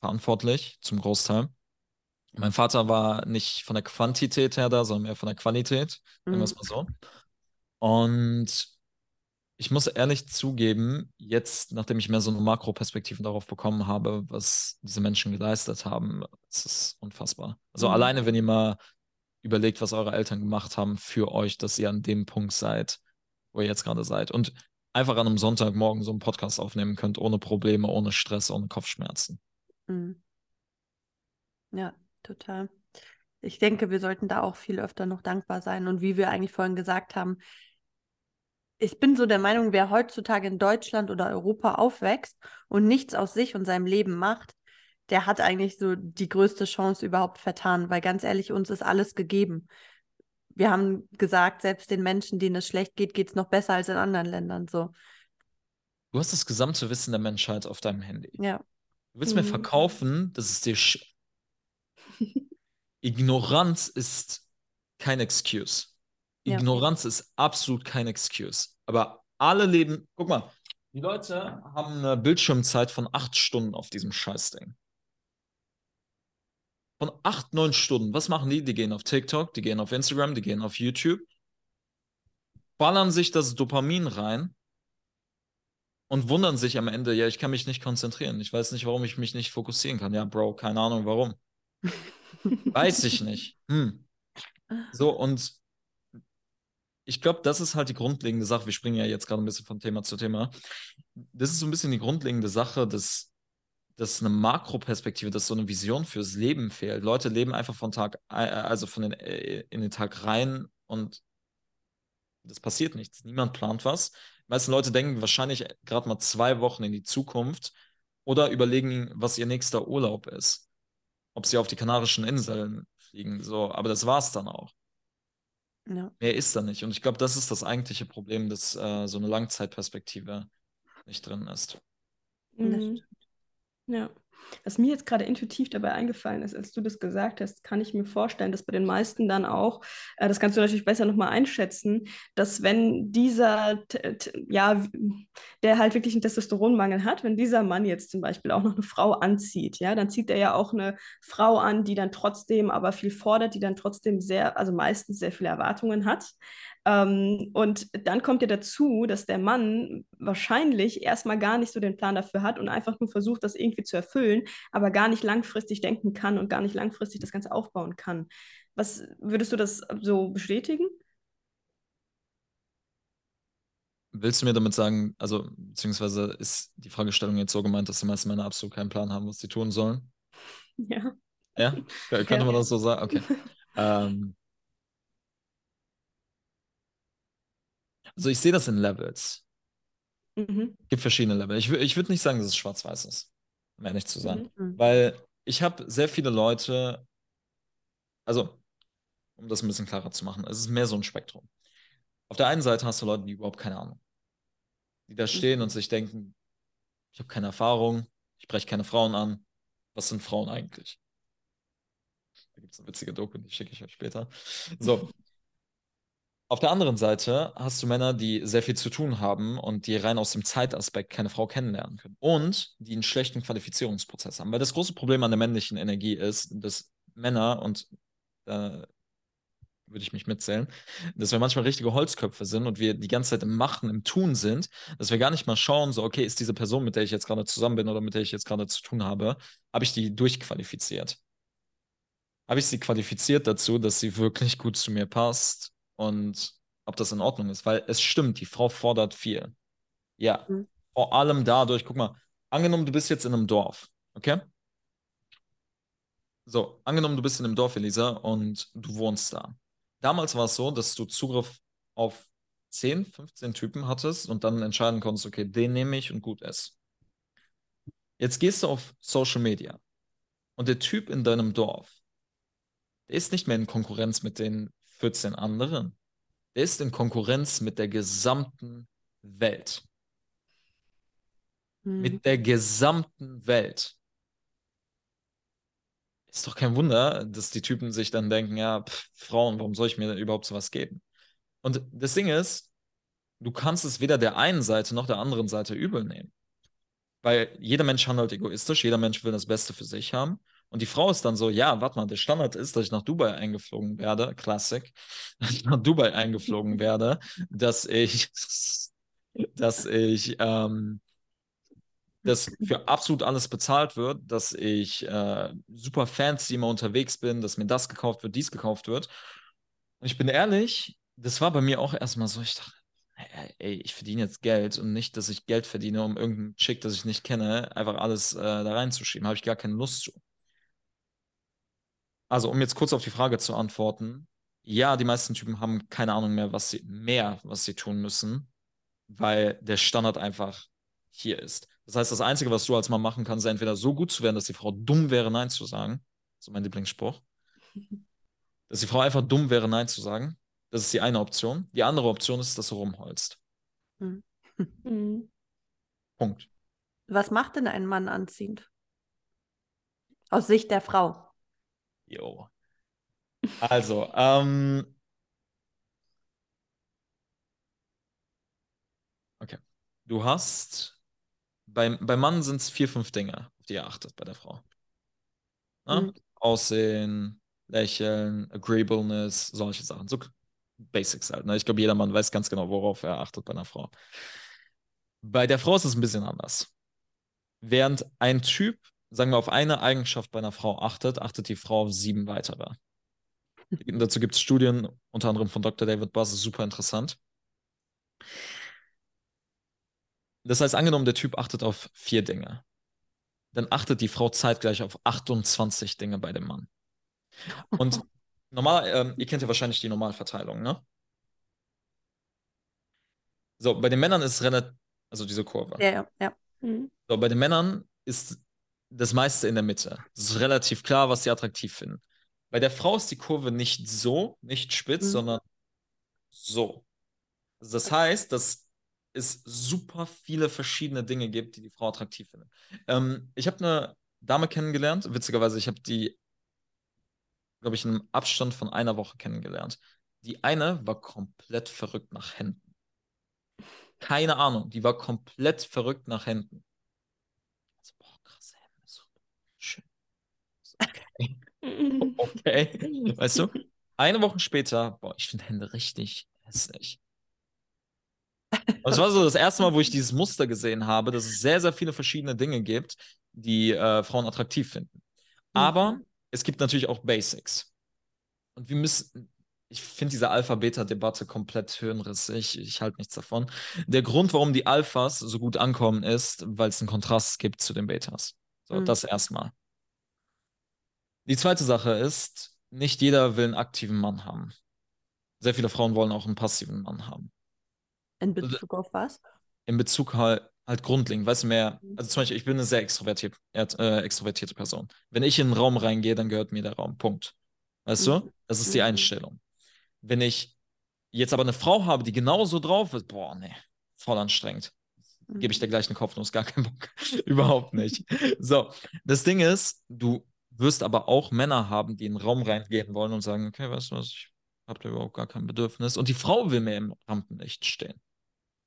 verantwortlich, zum Großteil. Mein Vater war nicht von der Quantität her da, sondern mehr von der Qualität, sagen wir es Mhm. mal so. Und ich muss ehrlich zugeben, jetzt, nachdem ich mehr so eine Makroperspektive darauf bekommen habe, was diese Menschen geleistet haben, es ist unfassbar. Also Mhm. alleine, wenn ihr mal überlegt, was eure Eltern gemacht haben für euch, dass ihr an dem Punkt seid, wo ihr jetzt gerade seid. Und einfach an einem Sonntagmorgen so einen Podcast aufnehmen könnt, ohne Probleme, ohne Stress, ohne Kopfschmerzen. Mhm. Ja, total. Ich denke, wir sollten da auch viel öfter noch dankbar sein. Und wie wir eigentlich vorhin gesagt haben, ich bin so der Meinung, wer heutzutage in Deutschland oder Europa aufwächst und nichts aus sich und seinem Leben macht, der hat eigentlich so die größte Chance überhaupt vertan, weil ganz ehrlich, uns ist alles gegeben. Wir haben gesagt, selbst den Menschen, denen es schlecht geht, geht es noch besser als in anderen Ländern. So, Du hast das gesamte Wissen der Menschheit auf deinem Handy. ja. Du willst mir Mhm. verkaufen, dass es dir. Ignoranz ist kein Excuse. Ja. Ignoranz ist absolut kein Excuse. Aber alle leben. Guck mal, die Leute haben eine Bildschirmzeit von acht Stunden auf diesem Scheißding. Von acht, neun Stunden. Was machen die? Die gehen auf TikTok, die gehen auf Instagram, die gehen auf YouTube, ballern sich das Dopamin rein und wundern sich am Ende, ja, ich kann mich nicht konzentrieren. Ich weiß nicht, warum ich mich nicht fokussieren kann. Ja, Bro, keine Ahnung warum. Weiß ich nicht. Hm. So, und ich glaube, das ist halt die grundlegende Sache. Wir springen ja jetzt gerade ein bisschen von Thema zu Thema. Das ist so ein bisschen die grundlegende Sache, dass, dass eine Makroperspektive, dass so eine Vision fürs Leben fehlt. Leute leben einfach von Tag, äh, also von den, äh, in den Tag rein und das passiert nichts. Niemand plant was. Die meisten Leute denken wahrscheinlich gerade mal zwei Wochen in die Zukunft oder überlegen, was ihr nächster Urlaub ist. Ob sie auf die Kanarischen Inseln fliegen. So, aber das war's dann auch. Ja. Mehr ist da nicht. Und ich glaube, das ist das eigentliche Problem, dass äh, so eine Langzeitperspektive nicht drin ist. Das Mhm. Ja. Was mir jetzt gerade intuitiv dabei eingefallen ist, als du das gesagt hast, kann ich mir vorstellen, dass bei den meisten dann auch, äh, das kannst du natürlich besser nochmal einschätzen, dass wenn dieser, ja, der halt wirklich einen Testosteronmangel hat, wenn dieser Mann jetzt zum Beispiel auch noch eine Frau anzieht, ja, dann zieht er ja auch eine Frau an, die dann trotzdem aber viel fordert, die dann trotzdem sehr, also meistens sehr viele Erwartungen hat. Ähm, und dann kommt ja dazu, dass der Mann wahrscheinlich erstmal gar nicht so den Plan dafür hat und einfach nur versucht, das irgendwie zu erfüllen, aber gar nicht langfristig denken kann und gar nicht langfristig das Ganze aufbauen kann. Was würdest du das so bestätigen? Willst du mir damit sagen, also, beziehungsweise ist die Fragestellung jetzt so gemeint, dass die meisten Männer absolut keinen Plan haben, was sie tun sollen? Ja. Ja? Könnte Ja. man das so sagen? Okay. Ähm, also, ich sehe das in Levels. Mhm. Es gibt verschiedene Level. Ich, ich würde nicht sagen, dass es schwarz-weiß ist, um ehrlich zu sein. Mhm. Mhm. Weil ich habe sehr viele Leute, also, um das ein bisschen klarer zu machen, es ist mehr so ein Spektrum. Auf der einen Seite hast du Leute, die überhaupt keine Ahnung, die da stehen und sich denken, ich habe keine Erfahrung, ich spreche keine Frauen an. Was sind Frauen eigentlich? Da gibt es eine witzige Doku, die schicke ich euch später. So. Auf der anderen Seite hast du Männer, die sehr viel zu tun haben und die rein aus dem Zeitaspekt keine Frau kennenlernen können. Und die einen schlechten Qualifizierungsprozess haben. Weil das große Problem an der männlichen Energie ist, dass Männer, und da würde ich mich mitzählen, dass wir manchmal richtige Holzköpfe sind und wir die ganze Zeit im Machen, im Tun sind, dass wir gar nicht mal schauen, so, okay, ist diese Person, mit der ich jetzt gerade zusammen bin oder mit der ich jetzt gerade zu tun habe, habe ich die durchqualifiziert? Habe ich sie qualifiziert dazu, dass sie wirklich gut zu mir passt und ob das in Ordnung ist? Weil es stimmt, die Frau fordert viel. Ja, Mhm. vor allem dadurch, guck mal, angenommen, du bist jetzt in einem Dorf, okay? So, angenommen, du bist in einem Dorf, Elisa, und du wohnst da. Damals war es so, dass du Zugriff auf 10, 15 Typen hattest und dann entscheiden konntest, okay, den nehme ich und gut ist. Jetzt gehst du auf Social Media und der Typ in deinem Dorf, der ist nicht mehr in Konkurrenz mit den 14 anderen. Der ist in Konkurrenz mit der gesamten Welt. Mhm. Mit der gesamten Welt. Ist doch kein Wunder, dass die Typen sich dann denken, ja, pff, Frauen, warum soll ich mir denn überhaupt sowas geben? Und das Ding ist, du kannst es weder der einen Seite noch der anderen Seite übel nehmen. Weil jeder Mensch handelt egoistisch, jeder Mensch will das Beste für sich haben. Und die Frau ist dann so, ja, warte mal, der Standard ist, dass ich nach Dubai eingeflogen werde, Klassik, dass ich nach Dubai eingeflogen werde, dass ich, dass ich, ähm, dass für absolut alles bezahlt wird, dass ich äh, super fancy immer unterwegs bin, dass mir das gekauft wird, dies gekauft wird. Und ich bin ehrlich, das war bei mir auch erstmal so, ich dachte, ey, ich verdiene jetzt Geld und nicht, dass ich Geld verdiene, um irgendeinen Chick, das ich nicht kenne, einfach alles äh, da reinzuschieben. Habe ich gar keine Lust zu. Also, um jetzt kurz auf die Frage zu antworten, ja, die meisten Typen haben keine Ahnung mehr, was sie mehr, was sie tun müssen, weil der Standard einfach hier ist. Das heißt, das Einzige, was du als Mann machen kannst, ist entweder so gut zu werden, dass die Frau dumm wäre, Nein zu sagen. So mein Lieblingsspruch. Dass die Frau einfach dumm wäre, Nein zu sagen. Das ist die eine Option. Die andere Option ist, dass du rumholst. Mhm. Punkt. Was macht denn ein Mann anziehend? Aus Sicht der Frau. Jo. Also, ähm. Okay. Du hast. Beim, beim Mann sind es vier, fünf Dinge, auf die er achtet bei der Frau. Ne? Mhm. Aussehen, Lächeln, Agreeableness, solche Sachen. So Basics halt. Ne? Ich glaube, jeder Mann weiß ganz genau, worauf er achtet bei einer Frau. Bei der Frau ist es ein bisschen anders. Während ein Typ, sagen wir, auf eine Eigenschaft bei einer Frau achtet, achtet die Frau auf sieben weitere. Dazu gibt es Studien, unter anderem von Dr. David ist super interessant. Das heißt, angenommen, der Typ achtet auf vier Dinge. Dann achtet die Frau zeitgleich auf 28 Dinge bei dem Mann. Und normal, ähm, ihr kennt ja wahrscheinlich die Normalverteilung, ne? So, bei den Männern ist relativ, also diese Kurve. Ja, ja, ja. Mhm. So, bei den Männern ist das meiste in der Mitte. Es ist relativ klar, was sie attraktiv finden. Bei der Frau ist die Kurve nicht so, nicht spitz, Mhm. sondern so. Also das heißt, dass es super viele verschiedene Dinge gibt, die die Frau attraktiv findet. Ähm, ich habe eine Dame kennengelernt, witzigerweise, ich habe die, glaube ich, in einem Abstand von einer Woche kennengelernt. Die eine war komplett verrückt nach Händen. Keine Ahnung, die war komplett verrückt nach Händen. Also, boah, krasse Hände, so schön. So, Okay. Weißt du, eine Woche später, boah, ich finde Hände richtig hässlich. Und es war so das erste Mal, wo ich dieses Muster gesehen habe, dass es sehr, sehr viele verschiedene Dinge gibt, die äh, Frauen attraktiv finden. Aber es gibt natürlich auch Basics. Und wir müssen, ich finde diese Alpha-Beta-Debatte komplett hirnrissig. Ich halte nichts davon. Der Grund, warum die Alphas so gut ankommen, ist, weil es einen Kontrast gibt zu den Betas. So, Mhm. das erstmal. Die zweite Sache ist, nicht jeder will einen aktiven Mann haben. Sehr viele Frauen wollen auch einen passiven Mann haben. In Bezug auf was? In Bezug halt, halt grundlegend, weißt du, mehr, also zum Beispiel, ich bin eine sehr extrovertiert, äh, extrovertierte Person. Wenn ich in einen Raum reingehe, dann gehört mir der Raum. Punkt. Weißt Mhm. du? Das ist die Mhm. Einstellung. Wenn ich jetzt aber eine Frau habe, die genauso drauf ist, boah, nee, voll anstrengend. Gebe ich der gleich eine Kopfnuss, gar keinen Bock. Überhaupt nicht. So, das Ding ist, du wirst aber auch Männer haben, die in den Raum reingehen wollen und sagen, okay, weißt du was, ich habe da überhaupt gar kein Bedürfnis. Und die Frau will mir im Rampenlicht stehen.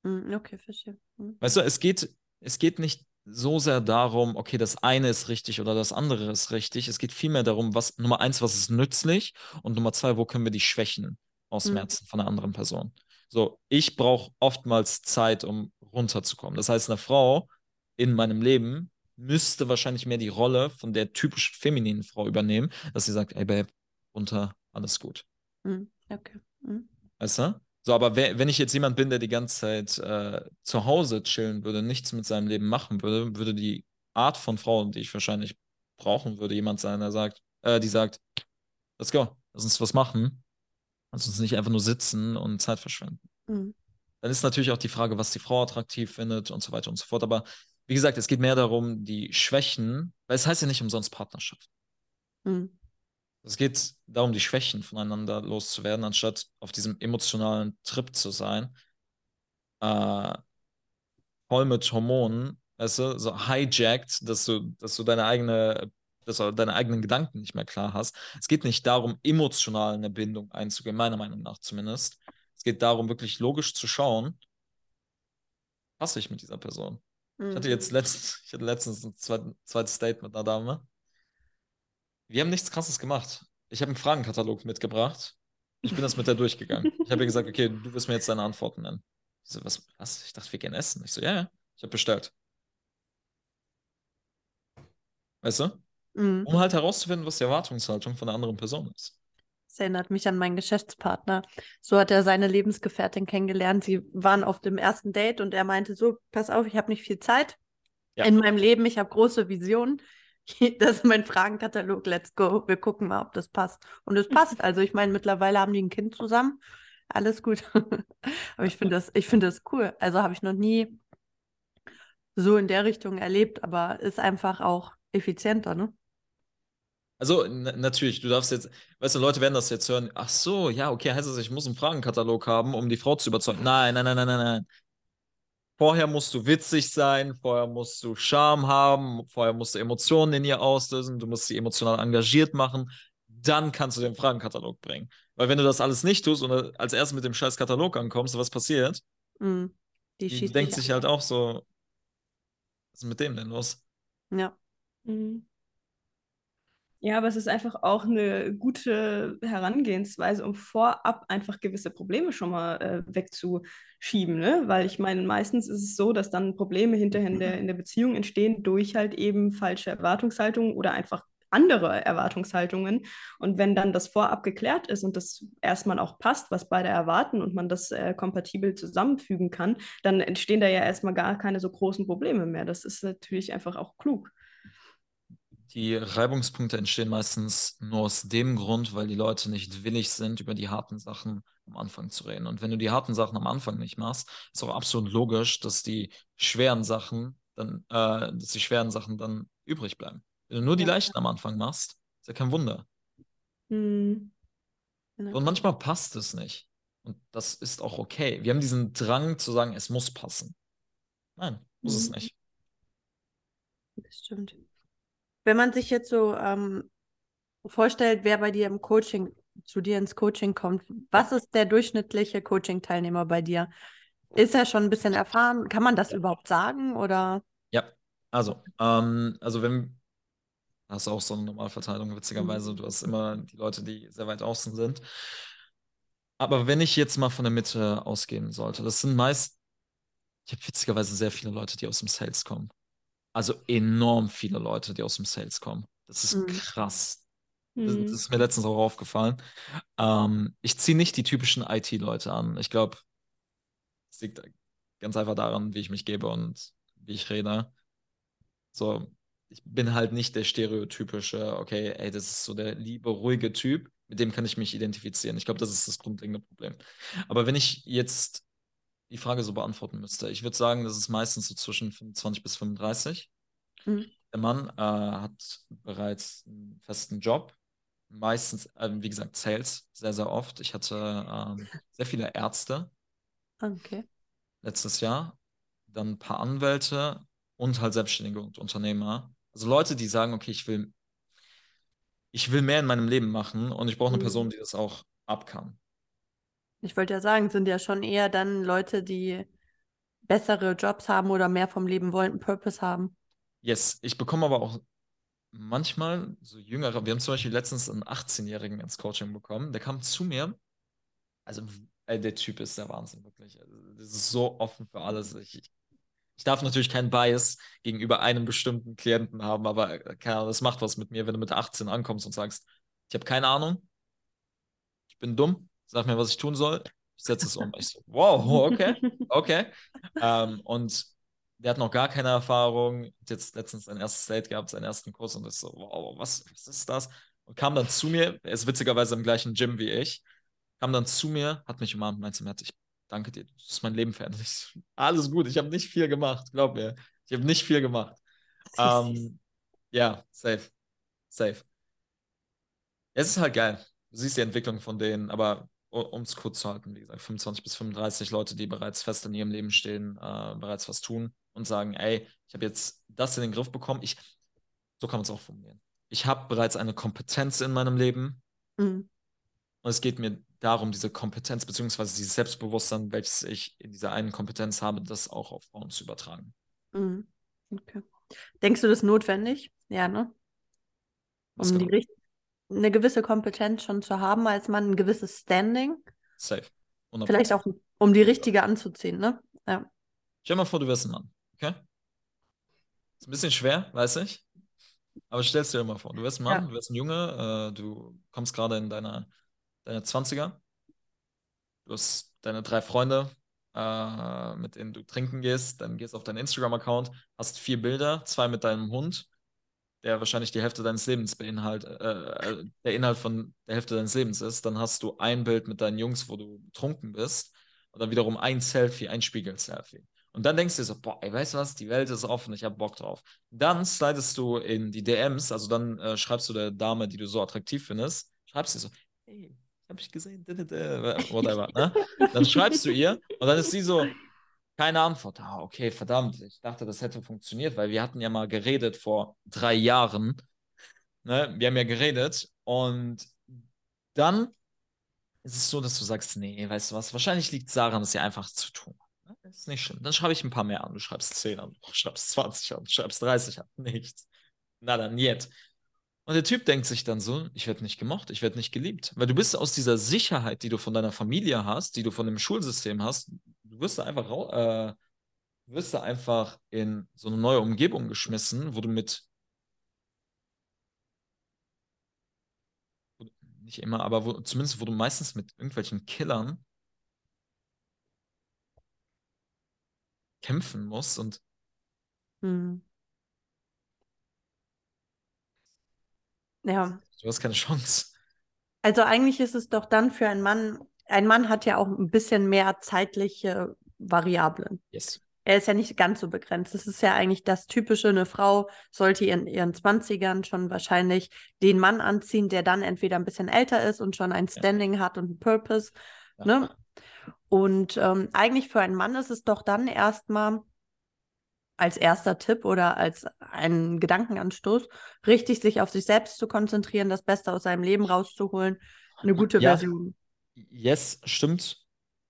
Mhm, Okay, verstehe. Mhm. Weißt du, es geht, es geht nicht so sehr darum, okay, das eine ist richtig oder das andere ist richtig. Es geht vielmehr darum, was, Nummer eins, was ist nützlich und Nummer zwei, wo können wir die Schwächen ausmerzen von einer anderen Person. So, ich brauche oftmals Zeit, um runterzukommen. Das heißt, eine Frau in meinem Leben müsste wahrscheinlich mehr die Rolle von der typisch femininen Frau übernehmen, dass sie sagt, ey Babe, runter, alles gut. Mhm, Okay. Mhm. Weißt du? So, aber wer, wenn ich jetzt jemand bin, der die ganze Zeit äh, zu Hause chillen würde, nichts mit seinem Leben machen würde, würde die Art von Frau, die ich wahrscheinlich brauchen würde, jemand sein, der sagt, äh, die sagt, let's go, lass uns was machen. Lass uns nicht einfach nur sitzen und Zeit verschwenden. Mhm. Dann ist natürlich auch die Frage, was die Frau attraktiv findet und so weiter und so fort. Aber wie gesagt, es geht mehr darum, die Schwächen, weil es heißt ja nicht umsonst Partnerschaft. Mhm. Es geht darum, die Schwächen voneinander loszuwerden, anstatt auf diesem emotionalen Trip zu sein. Äh, voll mit Hormonen, weißt du, so hijacked, dass du, dass du deine eigene, dass du deine eigenen Gedanken nicht mehr klar hast. Es geht nicht darum, emotional eine Bindung einzugehen, meiner Meinung nach zumindest. Es geht darum, wirklich logisch zu schauen, passe ich mit dieser Person. Mhm. Ich hatte jetzt mhm. letztens, ich hatte letztens ein zweites Date mit einer Dame. Wir haben nichts krasses gemacht. Ich habe einen Fragenkatalog mitgebracht. Ich bin das mit der durchgegangen. Ich habe ihr gesagt, okay, du wirst mir jetzt deine Antworten nennen. Ich so, was, was? Ich dachte, wir gehen essen. Ich so, ja, ja, ich habe bestellt. Weißt du? Mhm. Um halt herauszufinden, was die Erwartungshaltung von der anderen Person ist. Das erinnert mich an meinen Geschäftspartner. So hat er seine Lebensgefährtin kennengelernt. Sie waren auf dem ersten Date und er meinte so, pass auf, ich habe nicht viel Zeit ja. in meinem Leben, ich habe große Visionen. Das ist mein Fragenkatalog, let's go. Wir gucken mal, ob das passt. Und es passt. Also ich meine, mittlerweile haben die ein Kind zusammen. Alles gut. Aber ich finde das, ich das cool. Also habe ich noch nie so in der Richtung erlebt, aber ist einfach auch effizienter, ne? Also natürlich, du darfst jetzt, weißt du, Leute werden das jetzt hören, ach so, ja, okay, heißt das, ich muss einen Fragenkatalog haben, um die Frau zu überzeugen. Nein, nein, nein, nein, nein, nein. Vorher musst du witzig sein, vorher musst du Charme haben, vorher musst du Emotionen in ihr auslösen, du musst sie emotional engagiert machen, dann kannst du den Fragenkatalog bringen. Weil wenn du das alles nicht tust und als erstes mit dem scheiß Katalog ankommst, was passiert? Mm, die, die denkt sich halt auch so, was ist mit dem denn los? Ja. Mhm. Ja, aber es ist einfach auch eine gute Herangehensweise, um vorab einfach gewisse Probleme schon mal äh, wegzuschieben. Ne? Weil ich meine, meistens ist es so, dass dann Probleme hinterher in der, in der Beziehung entstehen durch halt eben falsche Erwartungshaltungen oder einfach andere Erwartungshaltungen. Und wenn dann das vorab geklärt ist und das erstmal auch passt, was beide erwarten und man das äh, kompatibel zusammenfügen kann, dann entstehen da ja erstmal gar keine so großen Probleme mehr. Das ist natürlich einfach auch klug. Die Reibungspunkte entstehen meistens nur aus dem Grund, weil die Leute nicht willig sind, über die harten Sachen am Anfang zu reden. Und wenn du die harten Sachen am Anfang nicht machst, ist auch absolut logisch, dass die schweren Sachen dann, äh, dass die schweren Sachen dann übrig bleiben. Wenn du nur die leichten am Anfang machst, ist ja kein Wunder. Mhm. Und manchmal passt es nicht. Und das ist auch okay. Wir haben diesen Drang zu sagen, es muss passen. Nein, muss mhm. es nicht. Das stimmt. Wenn man sich jetzt so ähm, vorstellt, wer bei dir im Coaching, zu dir ins Coaching kommt, was ist der durchschnittliche Coaching-Teilnehmer bei dir? Ist er schon ein bisschen erfahren? Kann man das überhaupt sagen oder? Ja, also, ähm, also wenn hast du auch so eine Normalverteilung, witzigerweise, mhm. du hast immer die Leute, die sehr weit außen sind. Aber wenn ich jetzt mal von der Mitte ausgehen sollte, das sind meist, ich habe witzigerweise sehr viele Leute, die aus dem Sales kommen. Also enorm viele Leute, die aus dem Sales kommen. Das ist mhm. krass. Das, mhm. das, ist mir letztens auch aufgefallen. Ähm, ich ziehe nicht die typischen IT-Leute an. Ich glaube, es liegt ganz einfach daran, wie ich mich gebe und wie ich rede. So, ich bin halt nicht der stereotypische, okay, ey, das ist so der liebe, ruhige Typ, mit dem kann ich mich identifizieren. Ich glaube, das ist das grundlegende Problem. Aber wenn ich jetzt die Frage so beantworten müsste. Ich würde sagen, das ist meistens so zwischen 25 bis 35. Mhm. Der Mann äh, hat bereits einen festen Job, meistens, äh, wie gesagt, Sales, sehr, sehr oft. Ich hatte äh, sehr viele Ärzte okay. letztes Jahr, dann ein paar Anwälte und halt Selbstständige und Unternehmer. Also Leute, die sagen, okay, ich will, ich will mehr in meinem Leben machen und ich brauche eine mhm. Person, die das auch ab kann. Ich wollte ja sagen, sind ja schon eher dann Leute, die bessere Jobs haben oder mehr vom Leben wollen, einen Purpose haben. Yes, ich bekomme aber auch manchmal so jüngere, wir haben zum Beispiel letztens einen 18-Jährigen ins Coaching bekommen, der kam zu mir, also ey, der Typ ist der Wahnsinn, wirklich. Also, das ist so offen für alles. Ich, ich darf natürlich keinen Bias gegenüber einem bestimmten Klienten haben, aber äh, keine Ahnung, das macht was mit mir, wenn du mit 18 ankommst und sagst, ich habe keine Ahnung, ich bin dumm, sag mir, was ich tun soll. Ich setze es um. Ich so, wow, okay, okay. ähm, und der hat noch gar keine Erfahrung. Hat jetzt letztens sein erstes Date gehabt, seinen ersten Kurs und ist so, wow, was, was ist das? Und kam dann zu mir, er ist witzigerweise im gleichen Gym wie ich, kam dann zu mir, hat mich umarmt und meinte, Matt, ich danke dir, du hast mein Leben verändert. Ich, alles gut, ich habe nicht viel gemacht, glaub mir. Ich habe nicht viel gemacht. Ähm, ja, safe. Safe. Es ist halt geil. Du siehst die Entwicklung von denen, aber um es kurz zu halten, wie gesagt, 25 bis 35 Leute, die bereits fest in ihrem Leben stehen, äh, bereits was tun und sagen, ey, ich habe jetzt das in den Griff bekommen. Ich, so kann man es auch formulieren. Ich habe bereits eine Kompetenz in meinem Leben. Mhm. Und es geht mir darum, diese Kompetenz beziehungsweise dieses Selbstbewusstsein, welches ich in dieser einen Kompetenz habe, das auch auf Frauen zu übertragen. Mhm. Okay. Denkst du das notwendig? Ja, ne? Um die, genau? Eine gewisse Kompetenz schon zu haben als Mann, ein gewisses Standing. Safe. 100%. Vielleicht auch, um die richtige anzuziehen, ne? Ja. Stell dir mal vor, du wärst ein Mann, okay? Ist ein bisschen schwer, weiß ich. Aber stellst dir mal vor, du wärst ein Mann, ja. du wärst ein Junge, äh, du kommst gerade in deine, deine 20er, du hast deine drei Freunde, äh, mit denen du trinken gehst, dann gehst auf deinen Instagram-Account, hast vier Bilder, zwei mit deinem Hund, der wahrscheinlich die Hälfte deines Lebens beinhaltet, äh, äh, der Inhalt von der Hälfte deines Lebens ist, dann hast du ein Bild mit deinen Jungs, wo du betrunken bist, und dann wiederum ein Selfie, ein Spiegel-Selfie. Und dann denkst du dir so, boah, ey, weißt du was, die Welt ist offen, ich hab Bock drauf. Dann slidest du in die DMs, also dann äh, schreibst du der Dame, die du so attraktiv findest, schreibst du so, hey, hab ich gesehen, whatever, ne? Dann schreibst du ihr und dann ist sie so, keine Antwort. Ah, okay, verdammt. Ich dachte, das hätte funktioniert, weil wir hatten ja mal geredet vor drei Jahren. Ne? Wir haben ja geredet und dann ist es so, dass du sagst, nee, weißt du was, wahrscheinlich liegt es daran, dass sie einfach zu tun hat. Das ist nicht schlimm. Dann schreibe ich ein paar mehr an. Du schreibst 10 an, du schreibst 20 an, du schreibst 30 an. Nichts. Na dann, jetzt. Und der Typ denkt sich dann so, ich werde nicht gemocht, ich werde nicht geliebt. Weil du bist aus dieser Sicherheit, die du von deiner Familie hast, die du von dem Schulsystem hast, du wirst da einfach, äh, wirst da einfach in so eine neue Umgebung geschmissen, wo du mit nicht immer, aber wo, zumindest wo du meistens mit irgendwelchen Killern kämpfen musst und hm. Ja. Du hast keine Chance. Also eigentlich ist es doch dann für einen Mann ein Mann hat ja auch ein bisschen mehr zeitliche Variablen. Yes. Er ist ja nicht ganz so begrenzt. Das ist ja eigentlich das Typische. Eine Frau sollte in ihren 20ern schon wahrscheinlich den Mann anziehen, der dann entweder ein bisschen älter ist und schon ein Standing ja. hat und einen Purpose. Ja. Ne? Und ähm, eigentlich für einen Mann ist es doch dann erstmal als erster Tipp oder als einen Gedankenanstoß, richtig sich auf sich selbst zu konzentrieren, das Beste aus seinem Leben rauszuholen, eine gute ja. Version Yes, stimmt.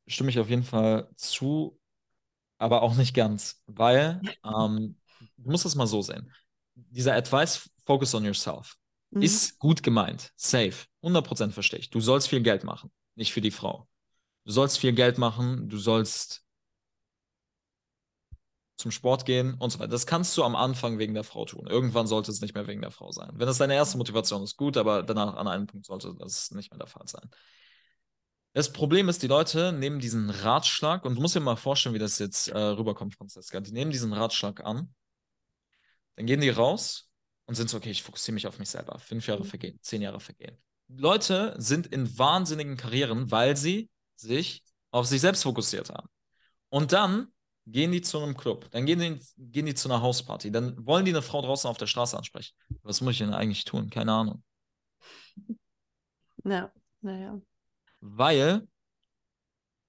Stimme ich auf jeden Fall zu, aber auch nicht ganz, weil ähm, du musst das mal so sehen. Dieser Advice, focus on yourself, mhm. ist gut gemeint, safe, 100% verstehe ich. Du sollst viel Geld machen, nicht für die Frau. Du sollst viel Geld machen, du sollst zum Sport gehen und so weiter. Das kannst du am Anfang wegen der Frau tun. Irgendwann sollte es nicht mehr wegen der Frau sein. Wenn es deine erste Motivation ist, gut, aber danach an einem Punkt sollte das nicht mehr der Fall sein. Das Problem ist, die Leute nehmen diesen Ratschlag, und du musst dir mal vorstellen, wie das jetzt äh, rüberkommt, Franziska. Die nehmen diesen Ratschlag an, dann gehen die raus und sind so, okay, ich fokussiere mich auf mich selber. Fünf Jahre vergehen, zehn Jahre vergehen. Leute sind in wahnsinnigen Karrieren, weil sie sich auf sich selbst fokussiert haben. Und dann gehen die zu einem Club, dann gehen die, gehen die zu einer Hausparty, dann wollen die eine Frau draußen auf der Straße ansprechen. Was muss ich denn eigentlich tun? Keine Ahnung. Ja, naja weil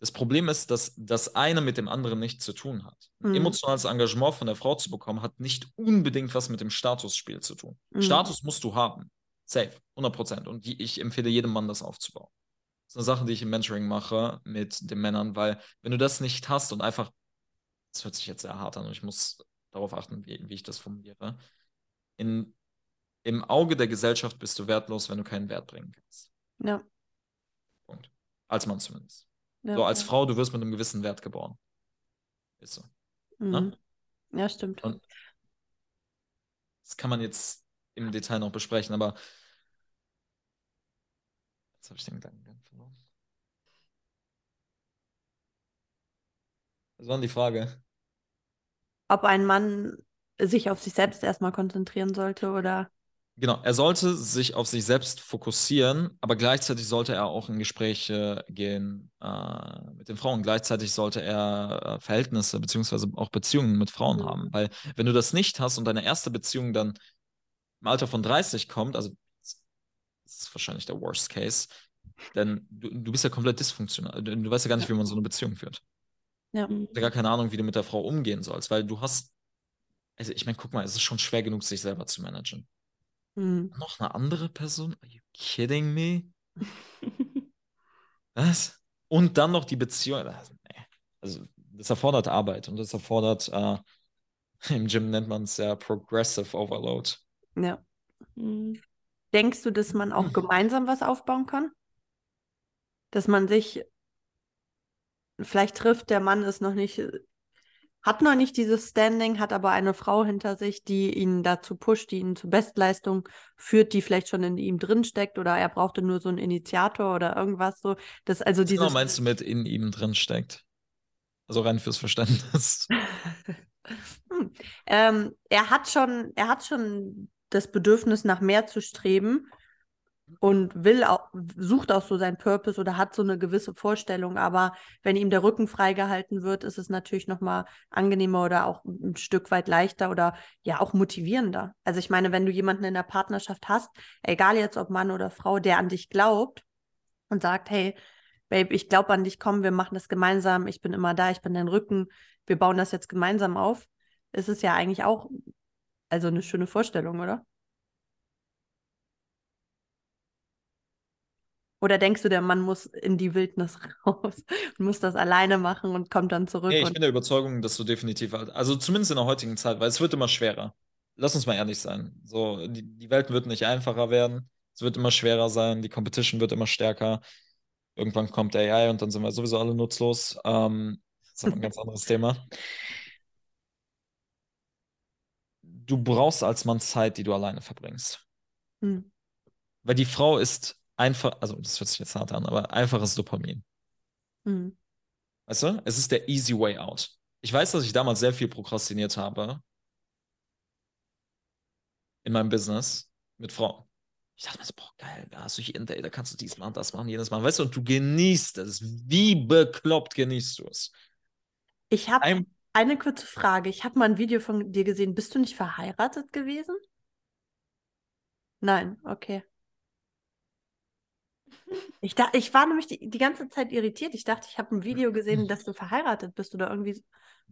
das Problem ist, dass das eine mit dem anderen nichts zu tun hat. Mhm. Emotionales Engagement von der Frau zu bekommen, hat nicht unbedingt was mit dem Statusspiel zu tun. Mhm. Status musst du haben. Safe, 100 Prozent. Und die, ich empfehle jedem Mann, das aufzubauen. Das ist eine Sache, die ich im Mentoring mache mit den Männern, weil wenn du das nicht hast und einfach, das hört sich jetzt sehr hart an und ich muss darauf achten, wie, wie ich das formuliere, in, im Auge der Gesellschaft bist du wertlos, wenn du keinen Wert bringen kannst. Ja. Punkt. Als Mann zumindest. Ja, so, als ja. Frau, du wirst mit einem gewissen Wert geboren. Ist so. Mhm. Ne? Ja, stimmt. Und das kann man jetzt im Detail noch besprechen, aber jetzt habe ich den Gedanken verloren. Was war denn die Frage? Ob ein Mann sich auf sich selbst erstmal konzentrieren sollte oder Genau, er sollte sich auf sich selbst fokussieren, aber gleichzeitig sollte er auch in Gespräche gehen äh, mit den Frauen. Gleichzeitig sollte er äh, Verhältnisse beziehungsweise auch Beziehungen mit Frauen Mhm. haben. Weil wenn du das nicht hast und deine erste Beziehung dann im Alter von 30 kommt, also das ist wahrscheinlich der Worst Case, denn du, du bist ja komplett dysfunktional. Du, du weißt ja gar nicht, wie man so eine Beziehung führt. Ja. Du hast ja gar keine Ahnung, wie du mit der Frau umgehen sollst, weil du hast, also ich meine, guck mal, es ist schon schwer genug, sich selber zu managen. Hm. Noch eine andere Person? Are you kidding me? Was? Und dann noch die Beziehung. Also, nee. also das erfordert Arbeit und das erfordert, äh, im Gym nennt man es ja Progressive Overload. Ja. Mhm. Denkst du, dass man auch gemeinsam was aufbauen kann? Dass man sich vielleicht trifft, der Mann ist noch nicht, hat noch nicht dieses Standing, hat aber eine Frau hinter sich, die ihn dazu pusht, die ihn zur Bestleistung führt, die vielleicht schon in ihm drin steckt oder er brauchte nur so einen Initiator oder irgendwas so. Das also Was genau dieses. meinst du mit in ihm drin steckt? Also rein fürs Verständnis. Hm. Ähm, er hat schon, er hat schon das Bedürfnis nach mehr zu streben und will auch, sucht auch so seinen Purpose oder hat so eine gewisse Vorstellung, aber wenn ihm der Rücken freigehalten wird, ist es natürlich nochmal angenehmer oder auch ein Stück weit leichter oder ja auch motivierender. Also ich meine, wenn du jemanden in der Partnerschaft hast, egal jetzt ob Mann oder Frau, der an dich glaubt und sagt, hey, Babe, ich glaube an dich, komm, wir machen das gemeinsam, ich bin immer da, ich bin dein Rücken, wir bauen das jetzt gemeinsam auf, ist es ja eigentlich auch also eine schöne Vorstellung, oder? Oder denkst du, der Mann muss in die Wildnis raus und muss das alleine machen und kommt dann zurück? Nee, ich bin der Überzeugung, dass du definitiv, halt- also zumindest in der heutigen Zeit, weil es wird immer schwerer. Lass uns mal ehrlich sein. So, die, die Welt wird nicht einfacher werden. Es wird immer schwerer sein. Die Competition wird immer stärker. Irgendwann kommt AI und dann sind wir sowieso alle nutzlos. Ähm, das ist aber ein ganz anderes Thema. Du brauchst als Mann Zeit, die du alleine verbringst. Hm. Weil die Frau ist einfach, also das hört sich jetzt hart an, aber einfaches Dopamin. Hm. Weißt du? Es ist der easy way out. Ich weiß, dass ich damals sehr viel prokrastiniert habe in meinem Business mit Frauen. Ich dachte mir so, boah, geil, da hast du hier ein Date, da kannst du dies machen, das machen, jenes machen. Weißt du, und du genießt es. Wie bekloppt genießt du es? Ich habe Ein, eine kurze Frage. Ich habe mal ein Video von dir gesehen. Bist du nicht verheiratet gewesen? Nein, okay. Ich, da, ich war nämlich die, die ganze Zeit irritiert. Ich dachte, ich habe ein Video gesehen, dass du verheiratet bist oder irgendwie. so-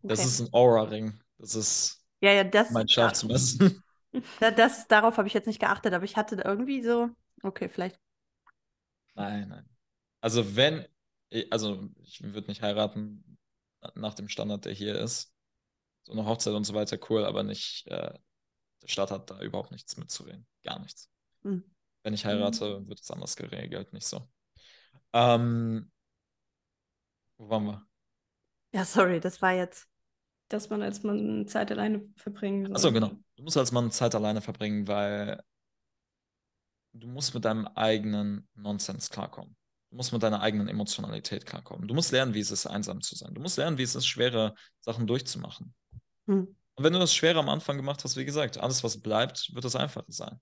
das Okay. ist ein Aura-Ring. Das ist ja, ja, das, mein Schaf zu messen. da, das, darauf habe ich jetzt nicht geachtet, aber ich hatte da irgendwie so, okay, vielleicht. Nein, nein. Also wenn, also ich würde nicht heiraten nach dem Standard, der hier ist. So eine Hochzeit und so weiter, cool, aber nicht, äh, der Staat hat da überhaupt nichts mitzureden. Gar nichts. Hm. Wenn ich heirate, wird es anders geregelt, nicht so. Ähm, wo waren wir? Ja, sorry, das war jetzt. Dass man als Mann Zeit alleine verbringen soll. Achso, genau. Du musst als Mann Zeit alleine verbringen, weil du musst mit deinem eigenen Nonsens klarkommen. Du musst mit deiner eigenen Emotionalität klarkommen. Du musst lernen, wie es ist, einsam zu sein. Du musst lernen, wie es ist, schwere Sachen durchzumachen. Hm. Und wenn du das schwer am Anfang gemacht hast, wie gesagt, alles, was bleibt, wird das einfacher sein.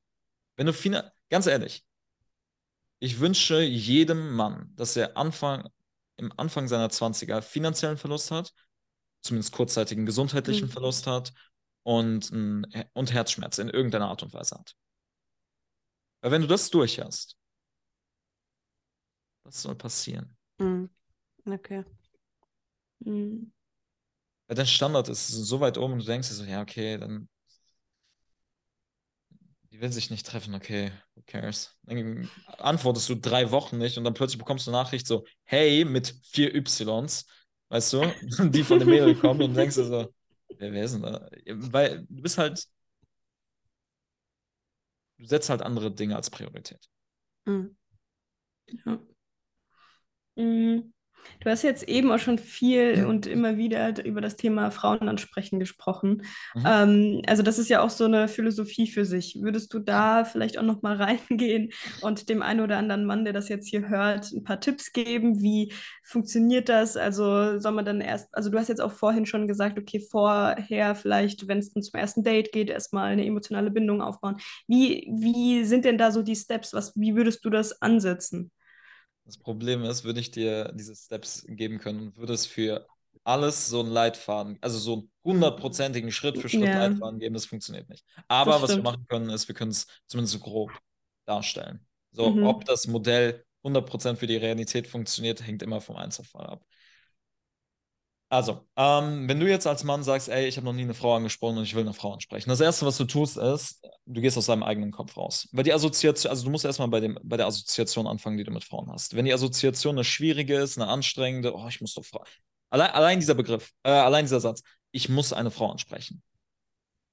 Wenn du fina- ganz ehrlich, ich wünsche jedem Mann, dass er Anfang, im Anfang seiner 20er finanziellen Verlust hat, zumindest kurzzeitigen gesundheitlichen Mhm. Verlust hat und, und Herzschmerz in irgendeiner Art und Weise hat. Weil wenn du das durch hast, was soll passieren? Hm. Okay. Mhm. Weil dein Standard ist so weit oben und du denkst dir so, ja, okay, dann die will sich nicht treffen, okay, who cares? Dann antwortest du drei Wochen nicht und dann plötzlich bekommst du eine Nachricht so, hey, mit vier Ys, weißt du, die von dem Mädel kommen und denkst dir so, wer, wer ist denn da? Weil du bist halt, du setzt halt andere Dinge als Priorität. Hm. Ja. Mhm. Du hast jetzt eben auch schon viel und immer wieder über das Thema Frauen ansprechen gesprochen. Mhm. Ähm, also das ist ja auch so eine Philosophie für sich. Würdest du da vielleicht auch noch mal reingehen und dem einen oder anderen Mann, der das jetzt hier hört, ein paar Tipps geben? Wie funktioniert das? Also soll man dann erst, also du hast jetzt auch vorhin schon gesagt, okay, vorher vielleicht, wenn es dann zum ersten Date geht, erstmal eine emotionale Bindung aufbauen. Wie, wie sind denn da so die Steps? Was, wie würdest du das ansetzen? Das Problem ist, würde ich dir diese Steps geben können und würde es für alles so einen Leitfaden, also so einen hundertprozentigen Schritt für Schritt ja. Leitfaden geben, das funktioniert nicht. Aber was wir machen können, ist, wir können es zumindest so grob darstellen. So, mhm. ob das Modell 100% für die Realität funktioniert, hängt immer vom Einzelfall ab. Also, ähm, wenn du jetzt als Mann sagst, ey, ich habe noch nie eine Frau angesprochen und ich will eine Frau ansprechen, das Erste, was du tust, ist, du gehst aus deinem eigenen Kopf raus. Weil die Assoziation, also du musst erstmal bei, dem, bei der Assoziation anfangen, die du mit Frauen hast. Wenn die Assoziation eine schwierige ist, eine anstrengende, oh, ich muss doch Frau. Allein, allein dieser Begriff, äh, allein dieser Satz, ich muss eine Frau ansprechen.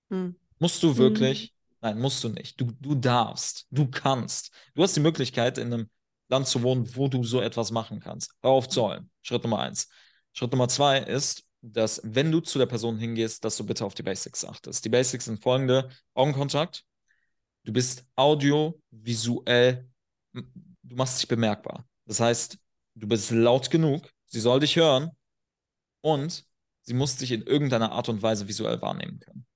Hm. Musst du wirklich? Hm. Nein, musst du nicht. Du, du darfst, du kannst. Du hast die Möglichkeit, in einem Land zu wohnen, wo du so etwas machen kannst. Hör auf zu heulen. Schritt Nummer eins. Schritt Nummer zwei ist, dass wenn du zu der Person hingehst, dass du bitte auf die Basics achtest. Die Basics sind folgende: Augenkontakt. Du bist audiovisuell, du machst dich bemerkbar. Das heißt, du bist laut genug, sie soll dich hören und sie muss dich in irgendeiner Art und Weise visuell wahrnehmen können.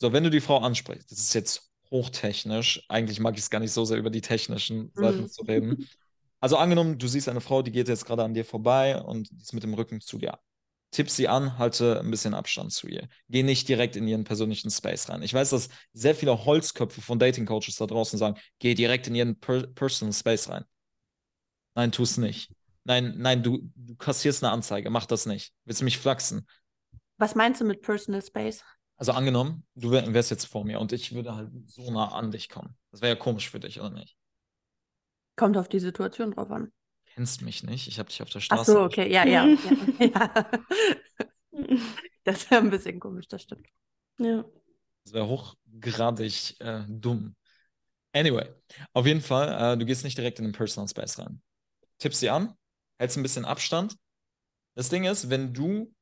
So, wenn du die Frau ansprichst, das ist jetzt hochtechnisch, eigentlich mag ich es gar nicht so sehr über die technischen Seiten mhm. zu reden, also angenommen, du siehst eine Frau, die geht jetzt gerade an dir vorbei und die ist mit dem Rücken zu dir. Tipp sie an, halte ein bisschen Abstand zu ihr. Geh nicht direkt in ihren persönlichen Space rein. Ich weiß, dass sehr viele Holzköpfe von Dating-Coaches da draußen sagen, geh direkt in ihren per Personal Space rein. Nein, tu es nicht. Nein, nein, du, du kassierst eine Anzeige, mach das nicht. Willst du mich flachsen? Was meinst du mit Personal Space? Also angenommen, du wärst jetzt vor mir und ich würde halt so nah an dich kommen. Das wäre ja komisch für dich, oder nicht? Kommt auf die Situation drauf an. Kennst mich nicht? Ich habe dich auf der Straße. Ach so, okay, ja, ja. ja, Das wäre ein bisschen komisch, das stimmt. Ja. Das wäre hochgradig äh, dumm. Anyway, auf jeden Fall, äh, du gehst nicht direkt in den Personal Space rein. Tippst sie an, hältst ein bisschen Abstand. Das Ding ist, wenn du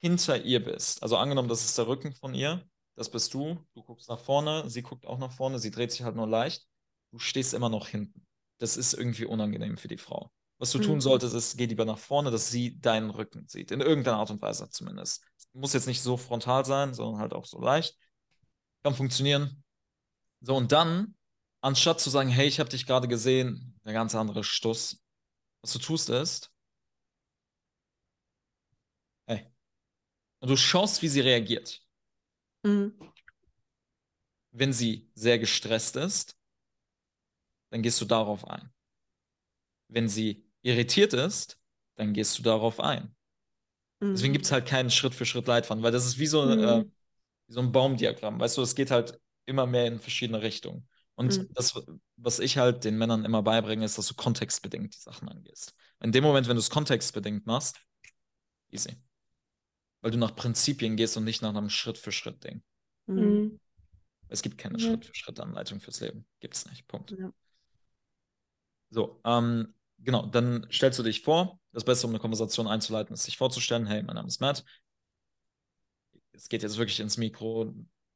hinter ihr bist, also angenommen, das ist der Rücken von ihr, das bist du, du guckst nach vorne, sie guckt auch nach vorne, sie dreht sich halt nur leicht, du stehst immer noch hinten das ist irgendwie unangenehm für die Frau. Was du mhm. tun solltest, ist, geh lieber nach vorne, dass sie deinen Rücken sieht. In irgendeiner Art und Weise zumindest. Muss jetzt nicht so frontal sein, sondern halt auch so leicht. Kann funktionieren. So, und dann, anstatt zu sagen, hey, ich habe dich gerade gesehen, der ganz andere Stuss, was du tust ist, hey, und du schaust, wie sie reagiert. Mhm. Wenn sie sehr gestresst ist, dann gehst du darauf ein. Wenn sie irritiert ist, dann gehst du darauf ein. Mhm. Deswegen gibt es halt keinen Schritt-für-Schritt-Leitfaden, weil das ist wie so, mhm. äh, wie so ein Baumdiagramm. Weißt du, es geht halt immer mehr in verschiedene Richtungen. Und mhm. das, was ich halt den Männern immer beibringe, ist, dass du kontextbedingt die Sachen angehst. In dem Moment, wenn du es kontextbedingt machst, easy. Weil du nach Prinzipien gehst und nicht nach einem Schritt-für-Schritt-Ding. Mhm. Es gibt keine Schritt-für-Schritt-Anleitung fürs Leben. Gibt es nicht. Punkt. Ja. So, ähm, genau, dann stellst du dich vor. Das Beste, um eine Konversation einzuleiten, ist, sich vorzustellen: Hey, mein Name ist Matt. Es geht jetzt wirklich ins Mikro,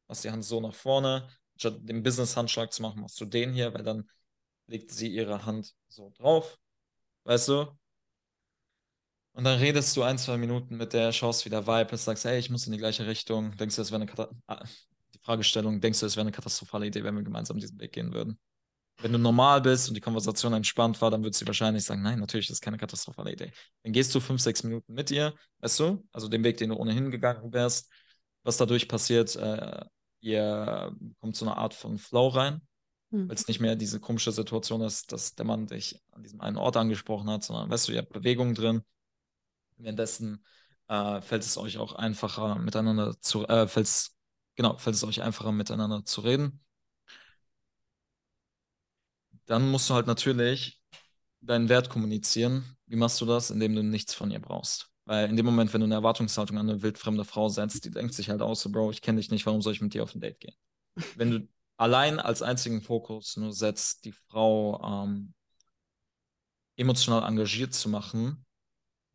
machst die Hand so nach vorne. Statt den Business-Handschlag zu machen, machst du den hier, weil dann legt sie ihre Hand so drauf. Weißt du? Und dann redest du ein, zwei Minuten mit der, schaust, wie der Vibe ist, sagst, hey, ich muss in die gleiche Richtung. Denkst du, es wäre eine Katastrophe? Ah, die Fragestellung, denkst du, es wäre eine katastrophale Idee, wenn wir gemeinsam diesen Weg gehen würden? Wenn du normal bist und die Konversation entspannt war, dann wird sie wahrscheinlich sagen, nein, natürlich, das ist keine katastrophale Idee. Dann gehst du fünf, sechs Minuten mit ihr, weißt du, also den Weg, den du ohnehin gegangen wärst, was dadurch passiert, äh, ihr kommt so eine Art von Flow rein, mhm. weil es nicht mehr diese komische Situation ist, dass der Mann dich an diesem einen Ort angesprochen hat, sondern, weißt du, ihr habt Bewegung drin. Währenddessen äh, fällt es euch auch einfacher miteinander zu, äh, fällt es, genau, fällt es euch einfacher miteinander zu reden dann musst du halt natürlich deinen Wert kommunizieren. Wie machst du das? Indem du nichts von ihr brauchst. Weil in dem Moment, wenn du eine Erwartungshaltung an eine wildfremde Frau setzt, die denkt sich halt aus, so, Bro, ich kenne dich nicht, warum soll ich mit dir auf ein Date gehen? Wenn du allein als einzigen Fokus nur setzt, die Frau ähm, emotional engagiert zu machen,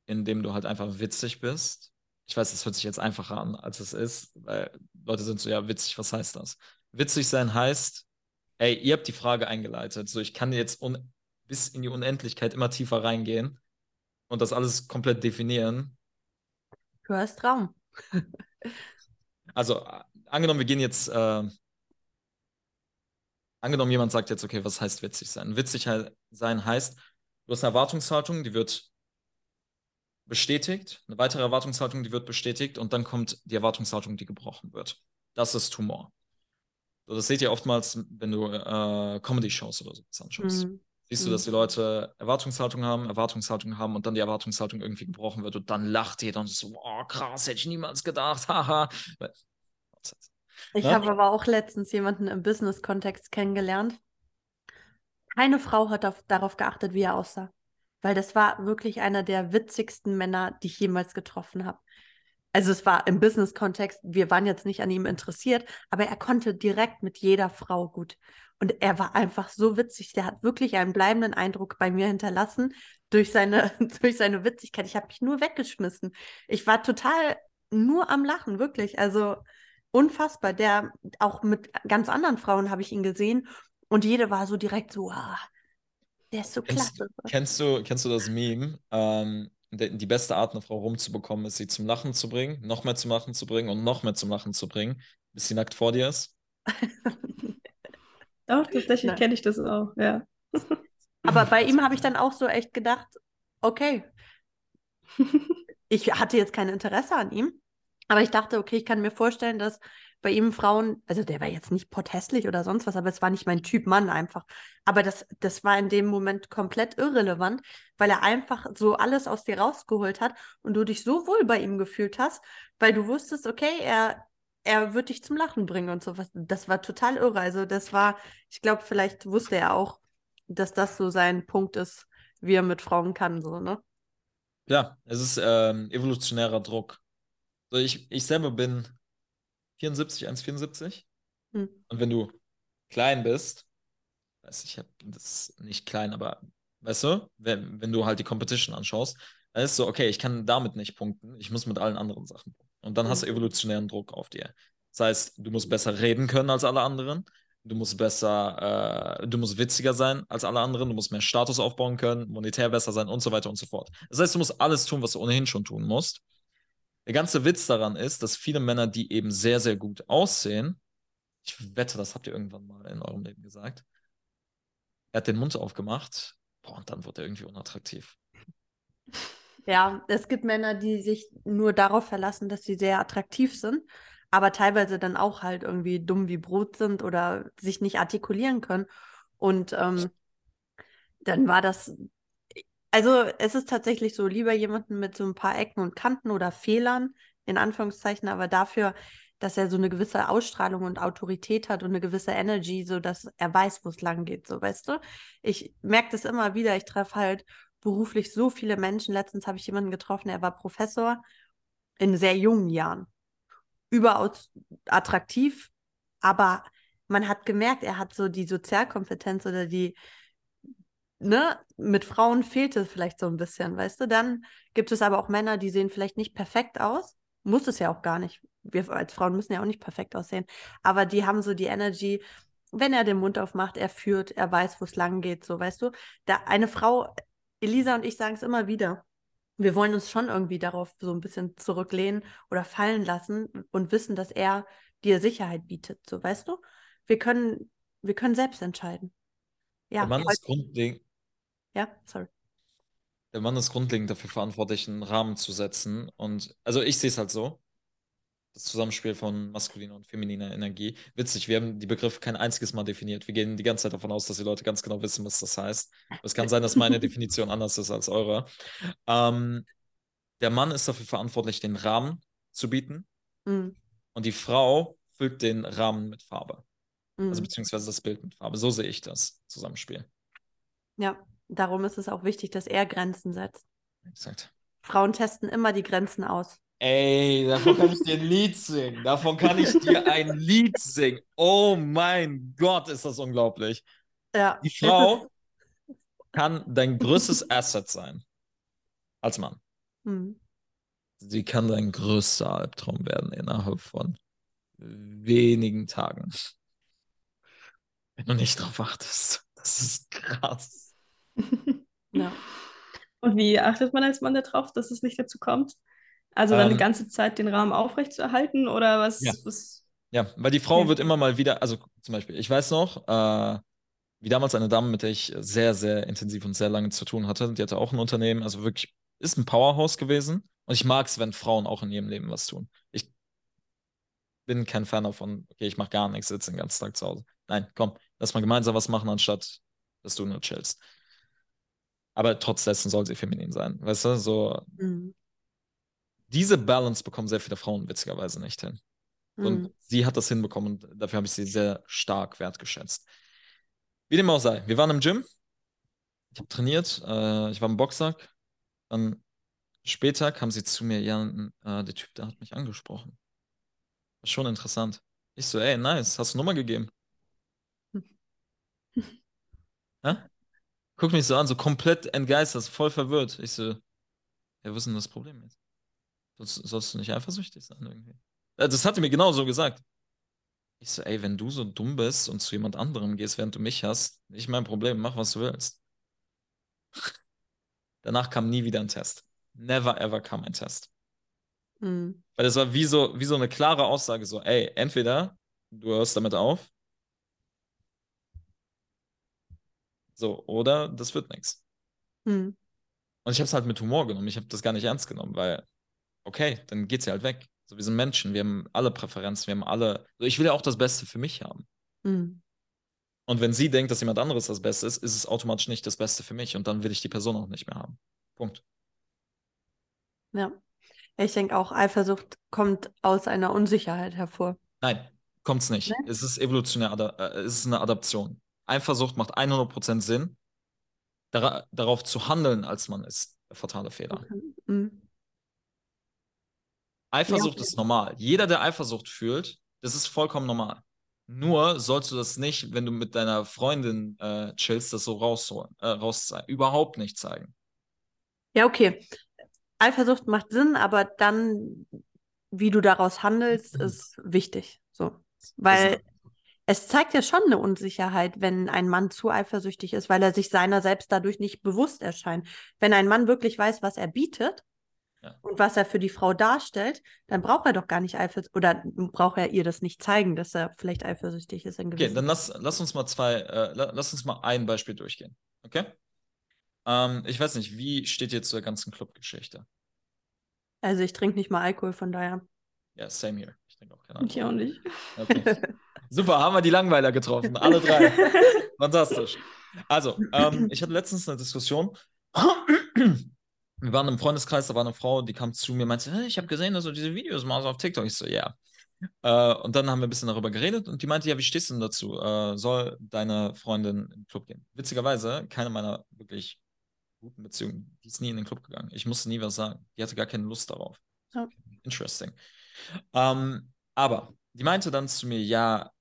indem du halt einfach witzig bist. Ich weiß, das hört sich jetzt einfacher an, als es ist, weil Leute sind so, ja, witzig, was heißt das? Witzig sein heißt, ey, ihr habt die Frage eingeleitet, so ich kann jetzt bis in die Unendlichkeit immer tiefer reingehen und das alles komplett definieren. Du hast Raum. also, angenommen, wir gehen jetzt, äh, angenommen, jemand sagt jetzt, okay, was heißt witzig sein? Witzig sein heißt, du hast eine Erwartungshaltung, die wird bestätigt, eine weitere Erwartungshaltung, die wird bestätigt und dann kommt die Erwartungshaltung, die gebrochen wird. Das ist Tumor. Das seht ihr oftmals, wenn du äh, Comedy-Shows oder so anschaust. Mhm. Siehst du, dass die mhm. Leute Erwartungshaltung haben, Erwartungshaltung haben und dann die Erwartungshaltung irgendwie gebrochen wird und dann lacht jeder und so, oh krass, hätte ich niemals gedacht, haha. ich ja? habe aber auch letztens jemanden im Business-Kontext kennengelernt. Keine Frau hat auf, darauf geachtet, wie er aussah. Weil das war wirklich einer der witzigsten Männer, die ich jemals getroffen habe. Also es war im Business-Kontext, wir waren jetzt nicht an ihm interessiert, aber er konnte direkt mit jeder Frau gut. Und er war einfach so witzig. Der hat wirklich einen bleibenden Eindruck bei mir hinterlassen durch seine, durch seine Witzigkeit. Ich habe mich nur weggeschmissen. Ich war total nur am Lachen, wirklich. Also unfassbar. Der auch mit ganz anderen Frauen habe ich ihn gesehen und jede war so direkt so, ah, der ist so kennst, klasse. Kennst du, kennst du das Meme? Ähm, die beste Art, eine Frau rumzubekommen, ist, sie zum Lachen zu bringen, noch mehr zum Lachen zu bringen und noch mehr zum Lachen zu bringen, bis sie nackt vor dir ist. Doch, tatsächlich kenne ich das auch, ja. Aber bei ihm habe ich dann auch so echt gedacht, okay, ich hatte jetzt kein Interesse an ihm, aber ich dachte, okay, ich kann mir vorstellen, dass bei ihm Frauen, also der war jetzt nicht potthässlich oder sonst was, aber es war nicht mein Typ Mann einfach. Aber das, das war in dem Moment komplett irrelevant, weil er einfach so alles aus dir rausgeholt hat und du dich so wohl bei ihm gefühlt hast, weil du wusstest, okay, er, er wird dich zum Lachen bringen und sowas. Das war total irre. Also das war, ich glaube, vielleicht wusste er auch, dass das so sein Punkt ist, wie er mit Frauen kann, so, ne? Ja, es ist ähm, evolutionärer Druck. So, ich, ich selber bin 74, 1,74. Hm. Und wenn du klein bist, weiß ich, das ist nicht klein, aber weißt du, wenn, wenn du halt die Competition anschaust, dann ist so, okay, ich kann damit nicht punkten, ich muss mit allen anderen Sachen punkten. Und dann mhm. hast du mhm. evolutionären Druck auf dir. Das heißt, du musst besser reden können als alle anderen. Du musst besser, äh, du musst witziger sein als alle anderen, du musst mehr Status aufbauen können, monetär besser sein und so weiter und so fort. Das heißt, du musst alles tun, was du ohnehin schon tun musst. Der ganze Witz daran ist, dass viele Männer, die eben sehr, sehr gut aussehen, ich wette, das habt ihr irgendwann mal in eurem Leben gesagt, er hat den Mund aufgemacht, boah, und dann wird er irgendwie unattraktiv. Ja, es gibt Männer, die sich nur darauf verlassen, dass sie sehr attraktiv sind, aber teilweise dann auch halt irgendwie dumm wie Brot sind oder sich nicht artikulieren können. Und ähm, dann war das, also es ist tatsächlich so, lieber jemanden mit so ein paar Ecken und Kanten oder Fehlern, in Anführungszeichen, aber dafür, dass er so eine gewisse Ausstrahlung und Autorität hat und eine gewisse Energy, so dass er weiß, wo es lang geht, so weißt du. Ich merke das immer wieder, ich treffe halt beruflich so viele Menschen. Letztens habe ich jemanden getroffen, er war Professor in sehr jungen Jahren. Überaus attraktiv, aber man hat gemerkt, er hat so die Sozialkompetenz oder die, ne, mit Frauen fehlt es vielleicht so ein bisschen, weißt du? Dann gibt es aber auch Männer, die sehen vielleicht nicht perfekt aus. Muss es ja auch gar nicht. Wir als Frauen müssen ja auch nicht perfekt aussehen. Aber die haben so die Energy, wenn er den Mund aufmacht, er führt, er weiß, wo es lang geht, so, weißt du? Da eine Frau Elisa und ich sagen es immer wieder. Wir wollen uns schon irgendwie darauf so ein bisschen zurücklehnen oder fallen lassen und wissen, dass er dir Sicherheit bietet. So, weißt du? Wir können, wir können selbst entscheiden. Ja, Der Mann ist grundlegend. Ja, sorry. Der Mann ist grundlegend dafür verantwortlich, einen Rahmen zu setzen. Und also ich sehe es halt so das Zusammenspiel von maskuliner und femininer Energie. Witzig, wir haben die Begriffe kein einziges Mal definiert. Wir gehen die ganze Zeit davon aus, dass die Leute ganz genau wissen, was das heißt. Es kann sein, dass meine Definition anders ist als eure. Ähm, der Mann ist dafür verantwortlich, den Rahmen zu bieten. Mhm. Und die Frau füllt den Rahmen mit Farbe. Also mhm. Also beziehungsweise das Bild mit Farbe. So sehe ich das Zusammenspiel. Ja, darum ist es auch wichtig, dass er Grenzen setzt. Exakt. Frauen testen immer die Grenzen aus. Ey, davon kann ich dir ein Lied singen. Davon kann ich dir ein Lied singen. Oh mein Gott, ist das unglaublich. Ja. Die Frau kann dein größtes Asset sein. Als Mann. Mhm. Sie kann dein größter Albtraum werden innerhalb von wenigen Tagen. Wenn du nicht drauf achtest. Das ist krass. Ja. Und wie achtet man als Mann darauf, dass es nicht dazu kommt? Also dann die Ähm, ganze Zeit den Rahmen aufrechtzuerhalten oder was? Ja. was Ja, weil die Frau Okay. wird immer mal wieder, also zum Beispiel, ich weiß noch, äh, wie damals eine Dame, mit der ich sehr, sehr intensiv und sehr lange zu tun hatte, die hatte auch ein Unternehmen, also wirklich, ist ein Powerhouse gewesen. Und ich mag es, wenn Frauen auch in ihrem Leben was tun. Ich bin kein Fan davon, okay, ich mache gar nichts, sitze den ganzen Tag zu Hause. Nein, komm, lass mal gemeinsam was machen, anstatt dass du nur chillst. Aber trotz dessen soll sie feminin sein, weißt du? So, Mhm. diese Balance bekommen sehr viele Frauen witzigerweise nicht hin. Und Mhm. sie hat das hinbekommen und dafür habe ich sie sehr stark wertgeschätzt. Wie dem auch sei, wir waren im Gym. Ich habe trainiert, äh, ich war im Boxsack. Dann später kam sie zu mir, ja, äh, der Typ, der hat mich angesprochen. War schon interessant. Ich so, ey, nice, hast du Nummer gegeben? Hä? Guck mich so an, so komplett entgeistert, voll verwirrt. Ich so, ja, was ist denn das Problem jetzt? Sollst, sollst du nicht eifersüchtig sein irgendwie? Das hat er mir genau so gesagt. Ich so, ey, wenn du so dumm bist und zu jemand anderem gehst, während du mich hast, nicht mein Problem, mach, was du willst. Danach kam nie wieder ein Test. Never ever kam ein Test. Mhm. Weil das war wie so, wie so eine klare Aussage, so, ey, entweder du hörst damit auf, so, oder das wird nichts. Mhm. Und ich habe es halt mit Humor genommen. Ich habe das gar nicht ernst genommen, weil, okay, dann geht sie halt weg. So, wir sind Menschen, wir haben alle Präferenzen, wir haben alle. So, ich will ja auch das Beste für mich haben. Mhm. Und wenn sie denkt, dass jemand anderes das Beste ist, ist es automatisch nicht das Beste für mich und dann will ich die Person auch nicht mehr haben. Punkt. Ja. Ich denke auch, Eifersucht kommt aus einer Unsicherheit hervor. Nein, kommt's nicht. Ne? Es ist evolutionär, äh, es ist eine Adaption. Eifersucht macht 100% Sinn. Dara darauf zu handeln, als man ist, fatale Fehler. Mhm. Eifersucht okay. ist normal. Jeder, der Eifersucht fühlt, das ist vollkommen normal. Nur sollst du das nicht, wenn du mit deiner Freundin äh, chillst, das so rausholen, äh, rauszeigen. Überhaupt nicht zeigen. Ja, okay. Eifersucht macht Sinn, aber dann, wie du daraus handelst, Mhm. ist wichtig. So. Weil es zeigt ja schon eine Unsicherheit, wenn ein Mann zu eifersüchtig ist, weil er sich seiner selbst dadurch nicht bewusst erscheint. Wenn ein Mann wirklich weiß, was er bietet Ja. und was er für die Frau darstellt, dann braucht er doch gar nicht eifersüchtig oder braucht er ihr das nicht zeigen, dass er vielleicht eifersüchtig ist in Okay, dann lass, lass uns mal zwei, äh, la- lass uns mal ein Beispiel durchgehen. Okay? Ähm, ich weiß nicht, wie steht ihr zur ganzen Clubgeschichte? Also ich trinke nicht mal Alkohol, von daher. Ja, same here. Ich denke auch keine Ahnung. ich auch nicht. Okay. Super, haben wir die Langweiler getroffen, alle drei. Fantastisch. Also, ähm, ich hatte letztens eine Diskussion. Wir waren im Freundeskreis, da war eine Frau, die kam zu mir und meinte, hey, ich habe gesehen, dass du diese Videos machst auf TikTok. Ich so, ja. Äh, und dann haben wir ein bisschen darüber geredet und die meinte, ja, wie stehst du denn dazu? Äh, soll deine Freundin in den Club gehen? Witzigerweise, keine meiner wirklich guten Beziehungen, die ist nie in den Club gegangen. Ich musste nie was sagen. Die hatte gar keine Lust darauf. Ja. Interesting. Ähm, aber die meinte dann zu mir, ja,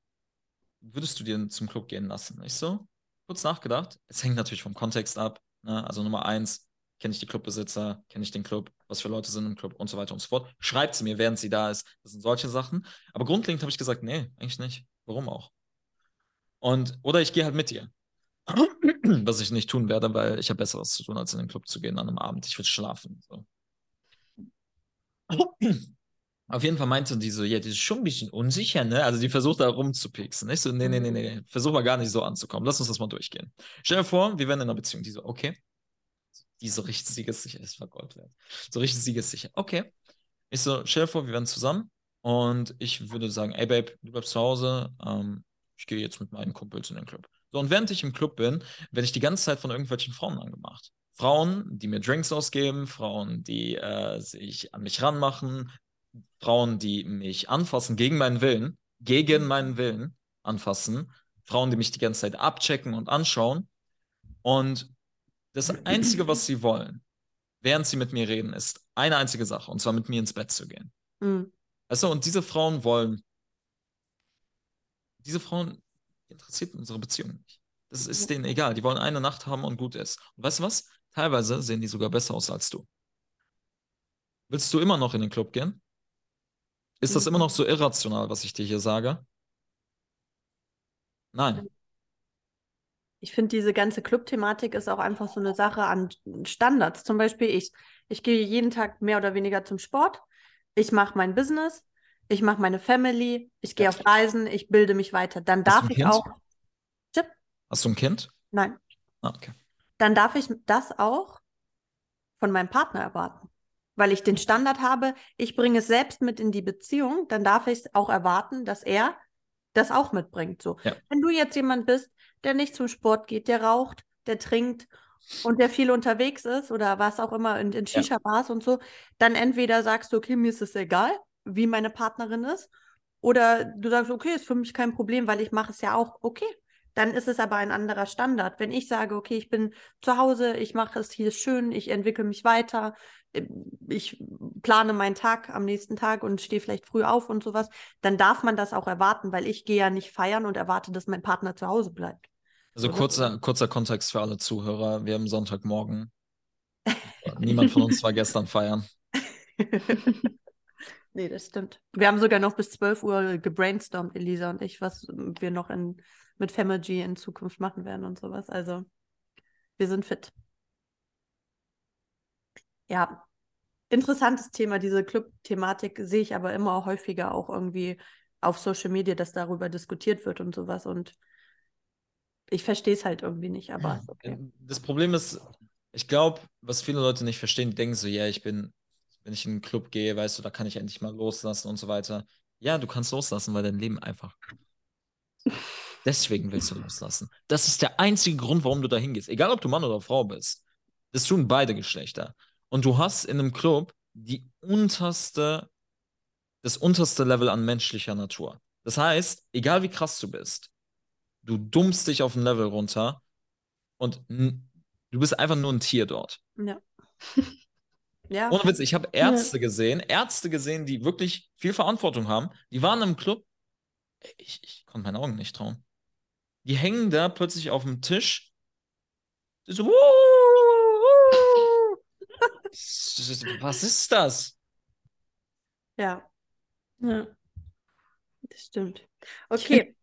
würdest du dir zum Club gehen lassen? Ich so, kurz nachgedacht. Es hängt natürlich vom Kontext ab. Ne? Also Nummer eins, kenne ich die Clubbesitzer, kenne ich den Club, was für Leute sind im Club und so weiter und so fort. Schreibt sie mir, während sie da ist. Das sind solche Sachen. Aber grundlegend habe ich gesagt, nee, eigentlich nicht. Warum auch? Und, oder ich gehe halt mit ihr. Was ich nicht tun werde, weil ich habe Besseres zu tun, als in den Club zu gehen an einem Abend. Ich will schlafen. So. Auf jeden Fall meinte die so, ja, die ist schon ein bisschen unsicher, ne? Also die versucht da rumzupixen. Ich so, nee, nee, nee, nee, versuch mal gar nicht so anzukommen. Lass uns das mal durchgehen. Stell dir vor, wir wären in einer Beziehung. Die so, okay. Die so richtig siegessicher, das war Gold wert. So richtig siegessicher. Okay. Ich so, stell dir vor, wir wären zusammen und ich würde sagen, ey Babe, du bleibst zu Hause, ähm, ich gehe jetzt mit meinen Kumpels in den Club. So, und während ich im Club bin, werde ich die ganze Zeit von irgendwelchen Frauen angemacht. Frauen, die mir Drinks ausgeben, Frauen, die äh, sich an mich ranmachen, Frauen, die mich anfassen gegen meinen Willen, gegen meinen Willen anfassen, Frauen, die mich die ganze Zeit abchecken und anschauen. Und das Einzige, was sie wollen, während sie mit mir reden, ist eine einzige Sache, und zwar mit mir ins Bett zu gehen. Mhm. Weißt du, und diese Frauen wollen, diese Frauen interessiert unsere Beziehung nicht. Das ist denen egal. Die wollen eine Nacht haben und gut ist. Und weißt du was? Teilweise sehen die sogar besser aus als du. Willst du immer noch in den Club gehen? Ist das immer noch so irrational, was ich dir hier sage? Nein. Ich finde, diese ganze Club-Thematik ist auch einfach so eine Sache an Standards. Zum Beispiel ich. Ich gehe jeden Tag mehr oder weniger zum Sport. Ich mache mein Business. Ich mache meine Family. Ich gehe auf Reisen. Ich bilde mich weiter. Dann Hast darf ich Kind? auch. Tipp? Hast du ein Kind? Nein. Ah, okay. Dann darf ich das auch von meinem Partner erwarten. Weil ich den Standard habe, ich bringe es selbst mit in die Beziehung, dann darf ich es auch erwarten, dass er das auch mitbringt. So. Ja. Wenn du jetzt jemand bist, der nicht zum Sport geht, der raucht, der trinkt und der viel unterwegs ist oder was auch immer in, in Ja. Shisha-Bars und so, dann entweder sagst du, okay, mir ist es egal, wie meine Partnerin ist, oder du sagst, okay, ist für mich kein Problem, weil ich mache es ja auch, okay. Dann ist es aber ein anderer Standard. Wenn ich sage, okay, ich bin zu Hause, ich mache es hier schön, ich entwickle mich weiter, ich plane meinen Tag am nächsten Tag und stehe vielleicht früh auf und sowas, dann darf man das auch erwarten, weil ich gehe ja nicht feiern und erwarte, dass mein Partner zu Hause bleibt. Also kurzer, kurzer Kontext für alle Zuhörer. Wir haben Sonntagmorgen. Niemand von uns war gestern feiern. nee, das stimmt. Wir haben sogar noch bis 12 Uhr gebrainstormt, Elisa und ich, was wir noch in, mit Femergy in Zukunft machen werden und sowas. Also, wir sind fit. Ja, interessantes Thema, diese Club-Thematik sehe ich aber immer häufiger auch irgendwie auf Social Media, dass darüber diskutiert wird und sowas. Und ich verstehe es halt irgendwie nicht, aber okay. Das Problem ist, ich glaube, was viele Leute nicht verstehen, die denken so, ja, ich bin, wenn ich in einen Club gehe, weißt du, da kann ich endlich mal loslassen und so weiter. Ja, du kannst loslassen, weil dein Leben einfach. Deswegen willst du loslassen. Das ist der einzige Grund, warum du da hingehst. Egal, ob du Mann oder Frau bist. Das tun beide Geschlechter. Und du hast in einem Club die unterste, das unterste Level an menschlicher Natur. Das heißt, egal wie krass du bist, du dummst dich auf ein Level runter und du bist einfach nur ein Tier dort. Ja. ja. Ohne Witz, ich habe Ärzte gesehen, Ärzte gesehen, die wirklich viel Verantwortung haben. Die waren im Club. Ich, ich konnte meinen Augen nicht trauen. Die hängen da plötzlich auf dem Tisch. So, "Wuh, wuh." Was ist das? Ja, Ja. das stimmt. Okay,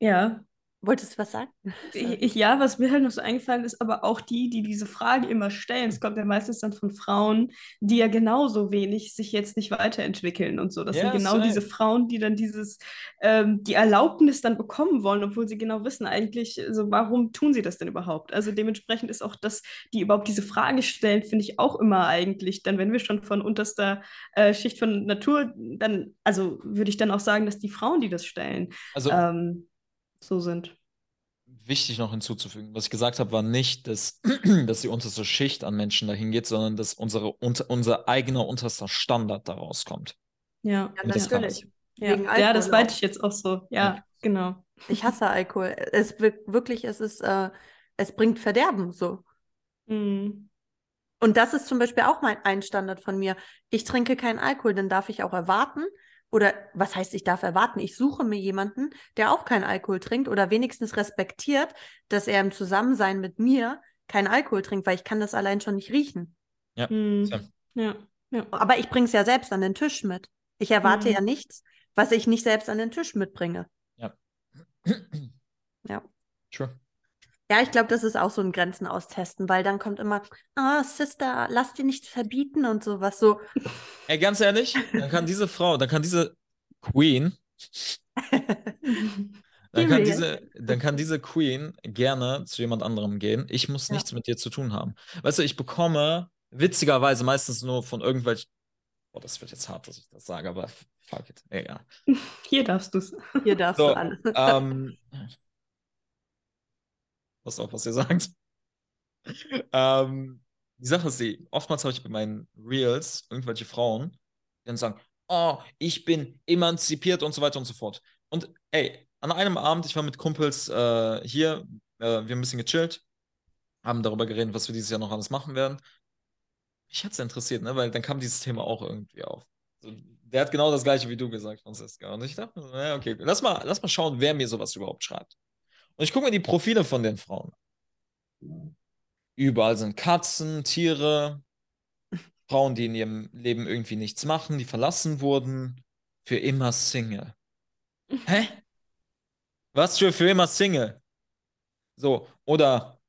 ja. Wolltest du was sagen? Ja, was mir halt noch so eingefallen ist, aber auch die, die diese Frage immer stellen. Es kommt ja meistens dann von Frauen, die ja genauso wenig sich jetzt nicht weiterentwickeln und so. Das Ja, sind genau safe. diese Frauen, die dann dieses, ähm, die Erlaubnis dann bekommen wollen, obwohl sie genau wissen eigentlich, so warum tun sie das denn überhaupt? Also dementsprechend ist auch das, die überhaupt diese Frage stellen, finde ich auch immer eigentlich, dann wenn wir schon von unterster äh, Schicht von Natur, dann, also würde ich dann auch sagen, dass die Frauen, die das stellen, Also, ähm, so sind. wichtig noch hinzuzufügen, was ich gesagt habe, war nicht, dass, dass die unterste Schicht an Menschen dahin geht, sondern dass unsere, unter, unser eigener unterster Standard daraus kommt. Ja. Ja, natürlich. Ja, ja das meinte ich jetzt auch so. Ja, genau. Ich hasse Alkohol. Es wir- wirklich, es ist, äh, es bringt Verderben so. Mhm. Und das ist zum Beispiel auch mein ein Standard von mir. Ich trinke keinen Alkohol, dann darf ich auch erwarten. Oder was heißt, ich darf erwarten? Ich suche mir jemanden, der auch keinen Alkohol trinkt oder wenigstens respektiert, dass er im Zusammensein mit mir keinen Alkohol trinkt, weil ich kann das allein schon nicht riechen. Mhm. So. Ja. ja. Aber ich bringe es ja selbst an den Tisch mit. Ich erwarte Mhm. ja nichts, was ich nicht selbst an den Tisch mitbringe. Ja. True. Ja, ich glaube, das ist auch so ein Grenzen austesten, weil dann kommt immer, ah, Sister, lass dir nichts verbieten und sowas. So, Ey, ganz ehrlich, dann kann diese Frau, dann kann diese Queen, dann kann diese, dann kann diese Queen gerne zu jemand anderem gehen. Ich muss Ja. nichts mit dir zu tun haben. Weißt du, ich bekomme witzigerweise meistens nur von irgendwelchen, oh, das wird jetzt hart, dass ich das sage, aber fuck it, egal. Hier darfst du es. hier darfst So, du alles. ähm, passt auf, was ihr sagt. Ähm, die Sache ist die, oftmals habe ich bei meinen Reels irgendwelche Frauen, die dann sagen, oh, ich bin emanzipiert und so weiter und so fort. Und ey, an einem Abend, ich war mit Kumpels äh, hier, äh, wir haben ein bisschen gechillt, haben darüber geredet, was wir dieses Jahr noch alles machen werden. Mich hat es interessiert, ne? weil dann kam dieses Thema auch irgendwie auf. Der hat genau das gleiche wie du gesagt, Franziska. Und ich dachte, mir so, ja, okay, lass mal, lass mal schauen, wer mir sowas überhaupt schreibt. Und ich gucke mir die Profile von den Frauen. Überall sind Katzen, Tiere. Frauen, die in ihrem Leben irgendwie nichts machen, die verlassen wurden, für immer Single. Hä? Was für für immer Single? So, oder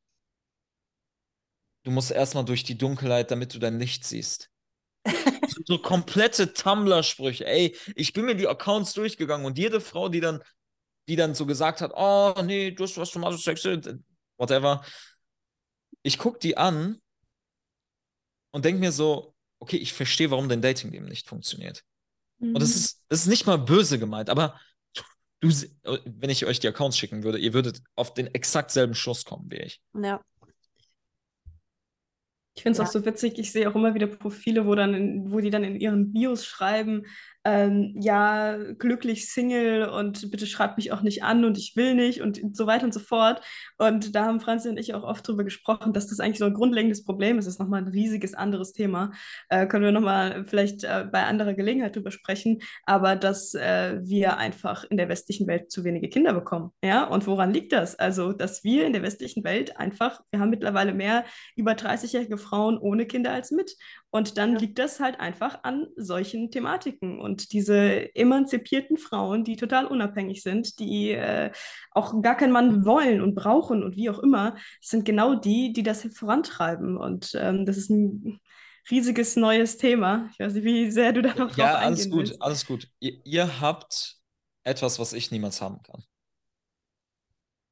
du musst erstmal durch die Dunkelheit, damit du dein Licht siehst. so komplette Tumblr-Sprüche. Ey, ich bin mir die Accounts durchgegangen und jede Frau, die dann, die dann so gesagt hat, oh nee, du hast was zum Sex, whatever. Ich gucke die an und denke mir so, okay, ich verstehe, warum dein Dating-Leben nicht funktioniert. Mhm. Und das mhm. ist, das ist nicht mal böse gemeint, aber du, wenn ich euch die Accounts schicken würde, ihr würdet auf den exakt selben Schluss kommen wie ich. Ja. Ich finde es ja. auch so witzig, ich sehe auch immer wieder Profile, wo, dann in, wo die dann in ihren Bios schreiben, ähm, ja, glücklich Single und bitte schreibt mich auch nicht an und ich will nicht und so weiter und so fort. Und da haben Franzi und ich auch oft drüber gesprochen, dass das eigentlich so ein grundlegendes Problem ist. Das ist nochmal ein riesiges anderes Thema. Äh, können wir nochmal vielleicht äh, bei anderer Gelegenheit drüber sprechen. Aber dass äh, wir einfach in der westlichen Welt zu wenige Kinder bekommen. Ja, und woran liegt das? Also, dass wir in der westlichen Welt einfach, wir haben mittlerweile mehr über 30-jährige Frauen ohne Kinder als mit. Und dann ja. liegt das halt einfach an solchen Thematiken. Und diese emanzipierten Frauen, die total unabhängig sind, die äh, auch gar keinen Mann wollen und brauchen und wie auch immer, sind genau die, die das vorantreiben. Und ähm, das ist ein riesiges neues Thema. Ich weiß nicht, wie sehr du da noch drauf Ja, alles gut, willst. alles gut. Ihr, ihr habt etwas, was ich niemals haben kann.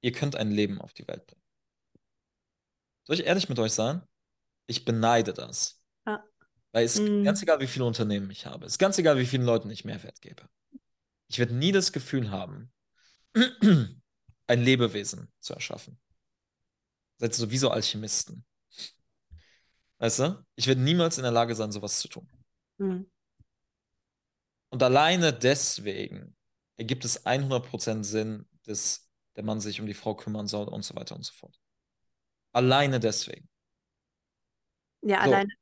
Ihr könnt ein Leben auf die Welt bringen. Soll ich ehrlich mit euch sein? Ich beneide das. Weil es ist mhm. ganz egal, wie viele Unternehmen ich habe. Es ist ganz egal, wie vielen Leuten ich Mehrwert gebe. Ich werde nie das Gefühl haben, ein Lebewesen zu erschaffen. Seid so wie so Alchemisten. Weißt du? Ich werde niemals in der Lage sein, sowas zu tun. Mhm. Und alleine deswegen ergibt es 100% Sinn, dass der Mann sich um die Frau kümmern soll und so weiter und so fort. Alleine deswegen. Ja, so. alleine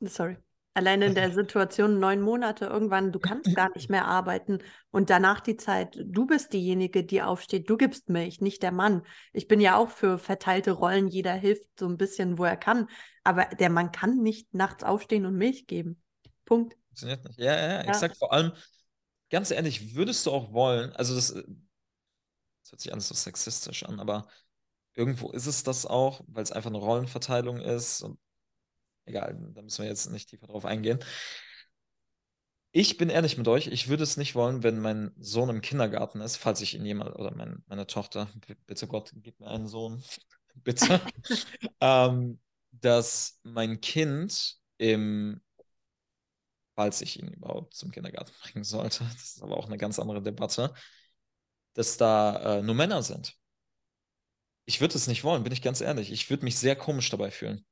Sorry. Alleine in der Situation neun Monate, irgendwann, du kannst gar nicht mehr arbeiten und danach die Zeit, du bist diejenige, die aufsteht, du gibst Milch, nicht der Mann. Ich bin ja auch für verteilte Rollen, jeder hilft so ein bisschen, wo er kann, aber der Mann kann nicht nachts aufstehen und Milch geben. Punkt. Funktioniert nicht. Ja, ja, ja, exakt. Vor allem, ganz ehrlich, würdest du auch wollen, also das, das hört sich alles so sexistisch an, aber irgendwo ist es das auch, weil es einfach eine Rollenverteilung ist und egal, da müssen wir jetzt nicht tiefer drauf eingehen. Ich bin ehrlich mit euch, ich würde es nicht wollen, wenn mein Sohn im Kindergarten ist, falls ich ihn jemand oder mein, meine Tochter, bitte Gott, gib mir einen Sohn, bitte, ähm, dass mein Kind im, falls ich ihn überhaupt zum Kindergarten bringen sollte, das ist aber auch eine ganz andere Debatte, dass da äh, nur Männer sind. Ich würde es nicht wollen, bin ich ganz ehrlich. Ich würde mich sehr komisch dabei fühlen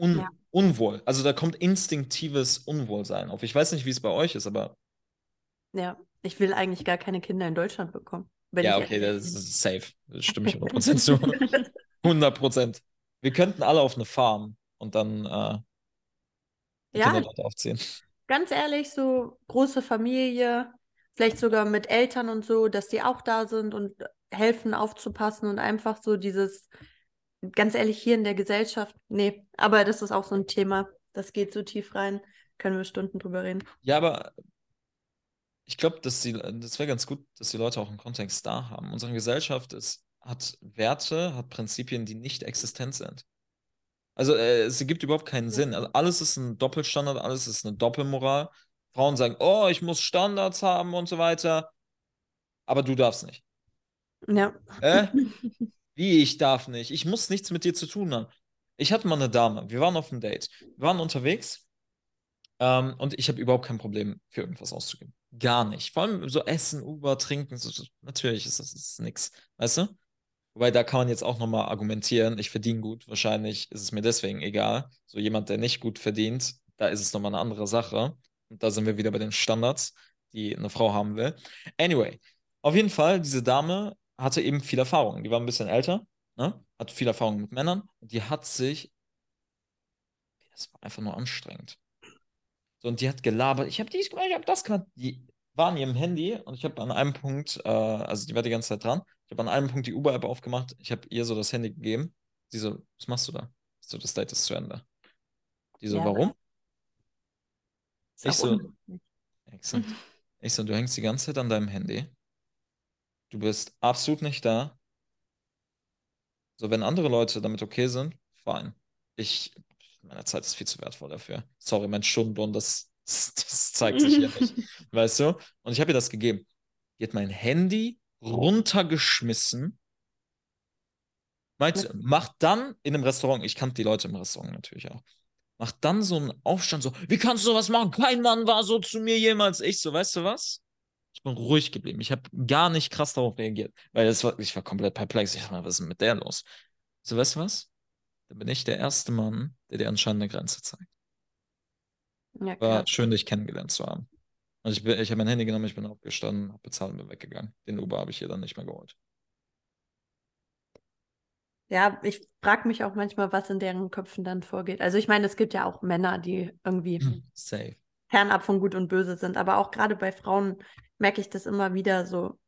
un ja. unwohl. Also da kommt instinktives Unwohlsein auf. Ich weiß nicht, wie es bei euch ist, aber. Ja, ich will eigentlich gar keine Kinder in Deutschland bekommen. ja, okay, das ist safe. Das stimme ich 100% zu. 100%. Wir könnten alle auf eine Farm und dann äh, die ja, Kinder dort aufziehen. Ganz ehrlich, so große Familie, vielleicht sogar mit Eltern und so, dass die auch da sind und helfen aufzupassen und einfach so dieses ganz ehrlich, hier in der Gesellschaft, nee, aber das ist auch so ein Thema, das geht so tief rein, können wir Stunden drüber reden. Ja, aber ich glaube, dass die, das wäre ganz gut, dass die Leute auch einen Kontext da haben. Unsere Gesellschaft ist, hat Werte, hat Prinzipien, die nicht existent sind. Also äh, es ergibt überhaupt keinen. Sinn. Also, alles ist ein Doppelstandard, alles ist eine Doppelmoral. Frauen sagen, oh, ich muss Standards haben und so weiter, aber du darfst nicht. Ja. Äh? Wie, ich darf nicht? Ich muss nichts mit dir zu tun haben. Ich hatte mal eine Dame, wir waren auf einem Date, wir waren unterwegs ähm, und ich habe überhaupt kein Problem, für irgendwas auszugeben. Gar nicht. Vor allem so Essen, Uber, Trinken, so, natürlich ist das ist nichts, weißt du? Wobei, da kann man jetzt auch nochmal argumentieren, ich verdiene gut, wahrscheinlich ist es mir deswegen egal. So jemand, der nicht gut verdient, da ist es nochmal eine andere Sache. Und da sind wir wieder bei den Standards, die eine Frau haben will. Anyway, auf jeden Fall, diese Dame hatte eben viel Erfahrung. Die war ein bisschen älter, ne? hat viel Erfahrung mit Männern und die hat sich, das war einfach nur anstrengend. So, und die hat gelabert, ich habe dies gemacht, ich habe das gemacht. Die war in ihrem Handy und ich habe an einem Punkt, äh, also die war die ganze Zeit dran, ich habe an einem Punkt die Uber-App aufgemacht, ich habe ihr so das Handy gegeben. Sie so, was machst du da? So, das Date ist zu Ende. Die so, Ja, warum? Ich so. Ich so, du hängst die ganze Zeit an deinem Handy. Du bist absolut nicht da. So, wenn andere Leute damit okay sind, fein. Ich, meine Zeit ist viel zu wertvoll dafür. Sorry, mein Stundenlohn, das, das, das zeigt sich hier nicht. Weißt du? Und ich habe ihr das gegeben. Die hat mein Handy runtergeschmissen. Meint, macht dann in einem Restaurant, ich kannte die Leute im Restaurant natürlich auch, macht dann so einen Aufstand, so, wie kannst du sowas machen? Kein Mann war so zu mir jemals. Ich so, weißt du was? Ich bin ruhig geblieben. Ich habe gar nicht krass darauf reagiert, weil das war, ich war komplett perplex. Ich dachte, was ist denn mit der los? So, weißt du was? Dann bin ich der erste Mann, der dir anscheinend eine Grenze zeigt. Ja, War klar. schön, dich kennengelernt zu haben. Und ich, bin- ich habe mein Handy genommen, ich bin aufgestanden, habe bezahlt und bin weggegangen. Den Uber habe ich hier dann nicht mehr geholt. Ja, ich frage mich auch manchmal, was in deren Köpfen dann vorgeht. Also ich meine, es gibt ja auch Männer, die irgendwie Safe. Fernab von Gut und Böse sind, aber auch gerade bei Frauen merke ich das immer wieder so.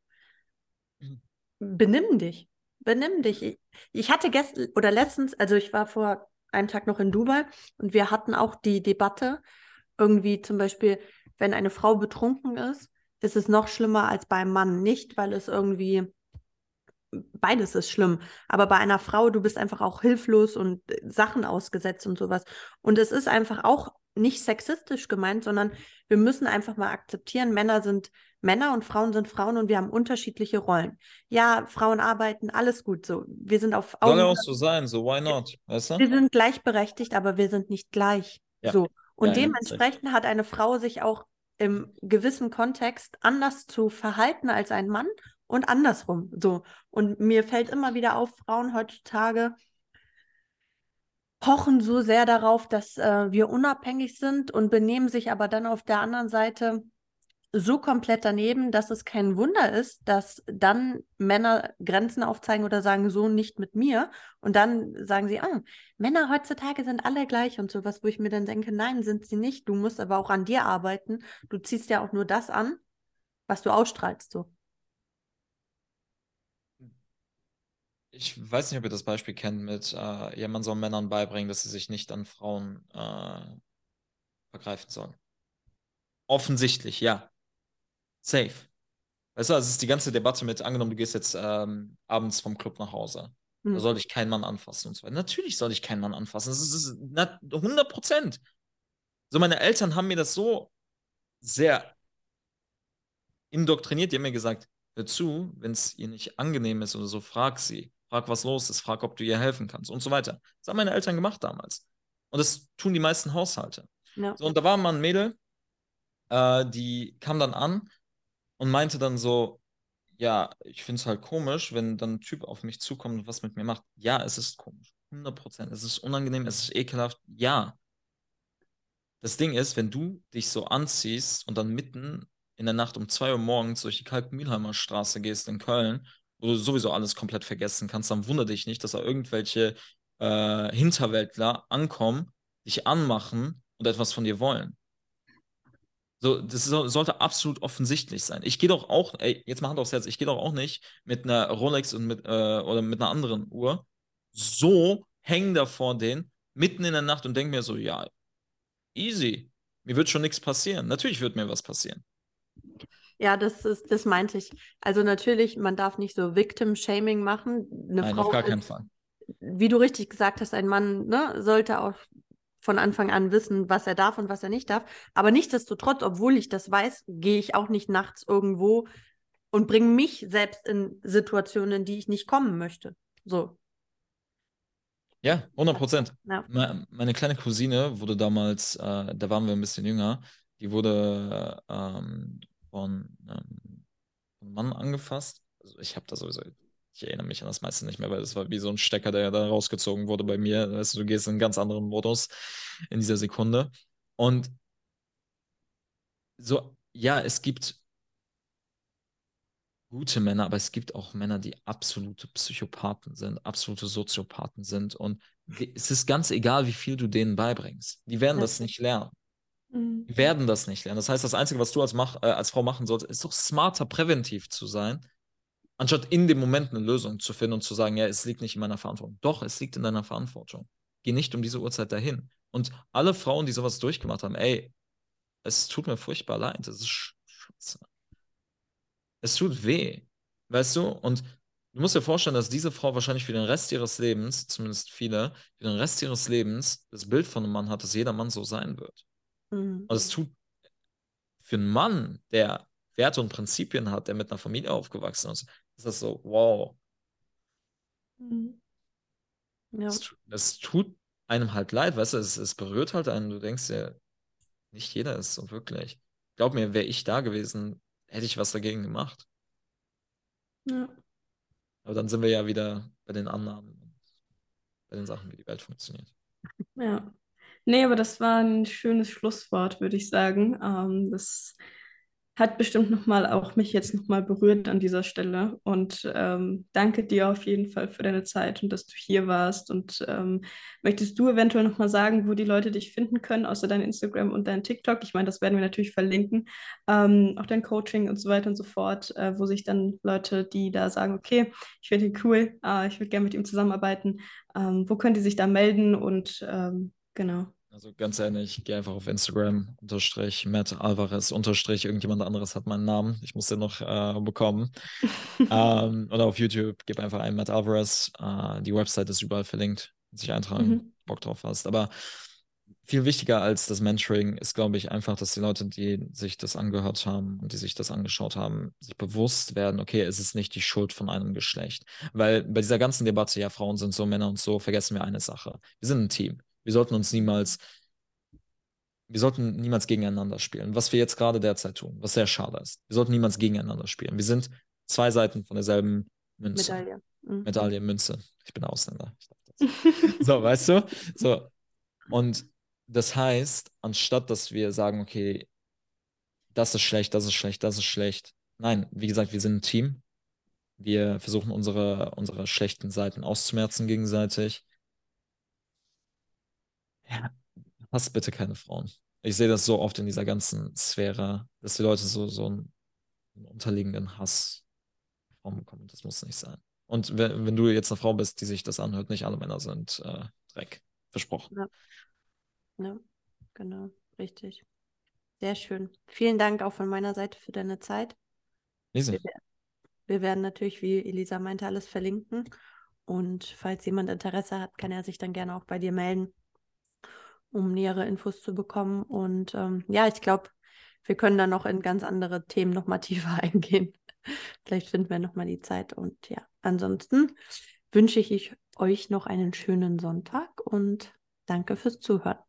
Benimm dich. Benimm dich. Ich, hatte gestern oder letztens, also ich war vor einem Tag noch in Dubai und wir hatten auch die Debatte, irgendwie zum Beispiel, wenn eine Frau betrunken ist, ist es noch schlimmer als beim Mann. Nicht, weil es irgendwie, beides ist schlimm, aber bei einer Frau, du bist einfach auch hilflos und äh, Sachen ausgesetzt und sowas. Und es ist einfach auch nicht sexistisch gemeint, sondern wir müssen einfach mal akzeptieren, Männer sind Männer und Frauen sind Frauen und wir haben unterschiedliche Rollen. Ja, Frauen arbeiten, alles gut so. Wir sind auf Soll ja auch so sein, so why not? Weißt Wir du? sind gleichberechtigt, aber wir sind nicht gleich. Ja. So. Und ja, dementsprechend hat eine Frau sich auch im gewissen Kontext anders zu verhalten als ein Mann und andersrum. So. Und mir fällt immer wieder auf, Frauen heutzutage pochen so sehr darauf, dass äh, wir unabhängig sind und benehmen sich aber dann auf der anderen Seite so komplett daneben, dass es kein Wunder ist, dass dann Männer Grenzen aufzeigen oder sagen, so nicht mit mir. Und dann sagen sie, ah, Männer heutzutage sind alle gleich und sowas, wo ich mir dann denke, nein, sind sie nicht. Du musst aber auch an dir arbeiten. Du ziehst ja auch nur das an, was du ausstrahlst. So. Ich weiß nicht, ob ihr das Beispiel kennt mit, äh, ja, man soll Männern beibringen, dass sie sich nicht an Frauen äh, vergreifen sollen. Offensichtlich, ja. Safe. Weißt du, also es ist die ganze Debatte mit, angenommen, du gehst jetzt ähm, abends vom Club nach Hause. Da Hm. soll ich keinen Mann anfassen und so weiter. Natürlich soll ich keinen Mann anfassen. Das ist, ist na- 100 Prozent. So, meine Eltern haben mir das so sehr indoktriniert. Die haben mir gesagt, hör zu, wenn es ihr nicht angenehm ist oder so, frag sie. Frag, was los ist. Frag, ob du ihr helfen kannst und so weiter. Das haben meine Eltern gemacht damals. Und das tun die meisten Haushalte. Ja. So, und da war mal ein Mädel, äh, die kam dann an und meinte dann so, ja, ich finde es halt komisch, wenn dann ein Typ auf mich zukommt und was mit mir macht. Ja, es ist komisch. 100 Prozent. Es ist unangenehm, es ist ekelhaft. Ja. Das Ding ist, wenn du dich so anziehst und dann mitten in der Nacht um 2 Uhr morgens durch die Kalk-Mühlheimer Straße gehst in Köln, wo du sowieso alles komplett vergessen kannst, dann wundere dich nicht, dass da irgendwelche äh, Hinterwäldler ankommen, dich anmachen und etwas von dir wollen. So, das so, sollte absolut offensichtlich sein. Ich gehe doch auch, ey, jetzt Hand aufs Herz, ich gehe doch auch nicht mit einer Rolex und mit, äh, oder mit einer anderen Uhr so hängen da vor denen mitten in der Nacht und denke mir so, ja, easy. Mir wird schon nichts passieren. Natürlich wird mir was passieren. Ja, das ist, das meinte ich. Also natürlich, man darf nicht so Victim-Shaming machen. Eine Nein, Frau auf gar keinen ist, Fall. wie du richtig gesagt hast, ein Mann ne, sollte auch von Anfang an wissen, was er darf und was er nicht darf. Aber nichtsdestotrotz, obwohl ich das weiß, gehe ich auch nicht nachts irgendwo und bringe mich selbst in Situationen, in die ich nicht kommen möchte. So. Ja, 100 Prozent. Ja. Me- Meine kleine Cousine wurde damals, äh, da waren wir ein bisschen jünger, die wurde ähm, von ähm, einem Mann angefasst. Also ich habe da sowieso, ich erinnere mich an das meiste nicht mehr, weil das war wie so ein Stecker, der da rausgezogen wurde bei mir. Weißt du, du gehst in einen ganz anderen Modus in dieser Sekunde. Und so, ja, es gibt gute Männer, aber es gibt auch Männer, die absolute Psychopathen sind, absolute Soziopathen sind. Und es ist ganz egal, wie viel du denen beibringst. Die werden das nicht lernen. Mhm. Werden das nicht lernen. Das heißt, das Einzige, was du als, mach, äh, als Frau machen solltest, ist doch smarter, präventiv zu sein, anstatt in dem Moment eine Lösung zu finden und zu sagen, ja, es liegt nicht in meiner Verantwortung. Doch, es liegt in deiner Verantwortung. Geh nicht um diese Uhrzeit dahin. Und alle Frauen, die sowas durchgemacht haben, ey, es tut mir furchtbar leid. Das ist scheiße. Es tut weh. Weißt du? Und du musst dir vorstellen, dass diese Frau wahrscheinlich für den Rest ihres Lebens, zumindest viele, für den Rest ihres Lebens das Bild von einem Mann hat, dass jeder Mann so sein wird. Mhm. Und es tut für einen Mann, der Werte und Prinzipien hat, der mit einer Familie aufgewachsen ist, ist das so, wow. Mhm. Ja. Das, das, tut einem halt leid, weißt du, es, es berührt halt einen. Du denkst dir, nicht jeder ist so wirklich. Glaub mir, wäre ich da gewesen, hätte ich was dagegen gemacht. Ja. Aber dann sind wir ja wieder bei den Annahmen und bei den Sachen, wie die Welt funktioniert. Ja. Nee, aber das war ein schönes Schlusswort, würde ich sagen. Ähm, das hat bestimmt nochmal auch mich jetzt nochmal berührt an dieser Stelle. Und ähm, danke dir auf jeden Fall für deine Zeit und dass du hier warst. Und ähm, möchtest du eventuell nochmal sagen, wo die Leute dich finden können, außer dein Instagram und dein TikTok? Ich meine, das werden wir natürlich verlinken. Ähm, auch dein Coaching und so weiter und so fort, äh, wo sich dann Leute, die da sagen, okay, ich finde ihn cool, äh, ich würde gerne mit ihm zusammenarbeiten, ähm, wo können die sich da melden und ähm, genau. Also ganz ehrlich, geh einfach auf Instagram, unterstrich Matt Alvarez, unterstrich irgendjemand anderes hat meinen Namen. Ich muss den noch äh, bekommen. ähm, oder auf YouTube, gib einfach ein Matt Alvarez. Äh, die Website ist überall verlinkt, sich eintragen, mhm. Bock drauf hast. Aber viel wichtiger als das Mentoring ist, glaube ich, einfach, dass die Leute, die sich das angehört haben und die sich das angeschaut haben, sich bewusst werden, okay, es ist nicht die Schuld von einem Geschlecht. Weil bei dieser ganzen Debatte, ja, Frauen sind so, Männer und so, vergessen wir eine Sache. Wir sind ein Team. Wir sollten uns niemals, wir sollten niemals gegeneinander spielen, was wir jetzt gerade derzeit tun, was sehr schade ist. Wir sollten niemals gegeneinander spielen. Wir sind zwei Seiten von derselben Münze. Medaille. Mhm. Medaille, Münze. Ich bin Ausländer. so, weißt du? So. Und das heißt, anstatt dass wir sagen, okay, das ist schlecht, das ist schlecht, das ist schlecht. Nein, wie gesagt, wir sind ein Team. Wir versuchen unsere, unsere schlechten Seiten auszumerzen gegenseitig. Ja, hasst bitte keine Frauen. Ich sehe das so oft in dieser ganzen Sphäre, dass die Leute so, so einen, einen unterliegenden Hass Frauen bekommen. Das muss nicht sein. Und wenn, wenn du jetzt eine Frau bist, die sich das anhört, nicht alle Männer sind äh, Dreck. Versprochen. Ja. ja, genau, richtig. Sehr schön. Vielen Dank auch von meiner Seite für deine Zeit. Wir, wir werden natürlich, wie Elisa meinte, alles verlinken. Und falls jemand Interesse hat, kann er sich dann gerne auch bei dir melden um nähere Infos zu bekommen. Und ähm, ja, ich glaube, wir können dann noch in ganz andere Themen nochmal tiefer eingehen. Vielleicht finden wir nochmal die Zeit. Und ja, ansonsten wünsche ich euch noch einen schönen Sonntag und danke fürs Zuhören.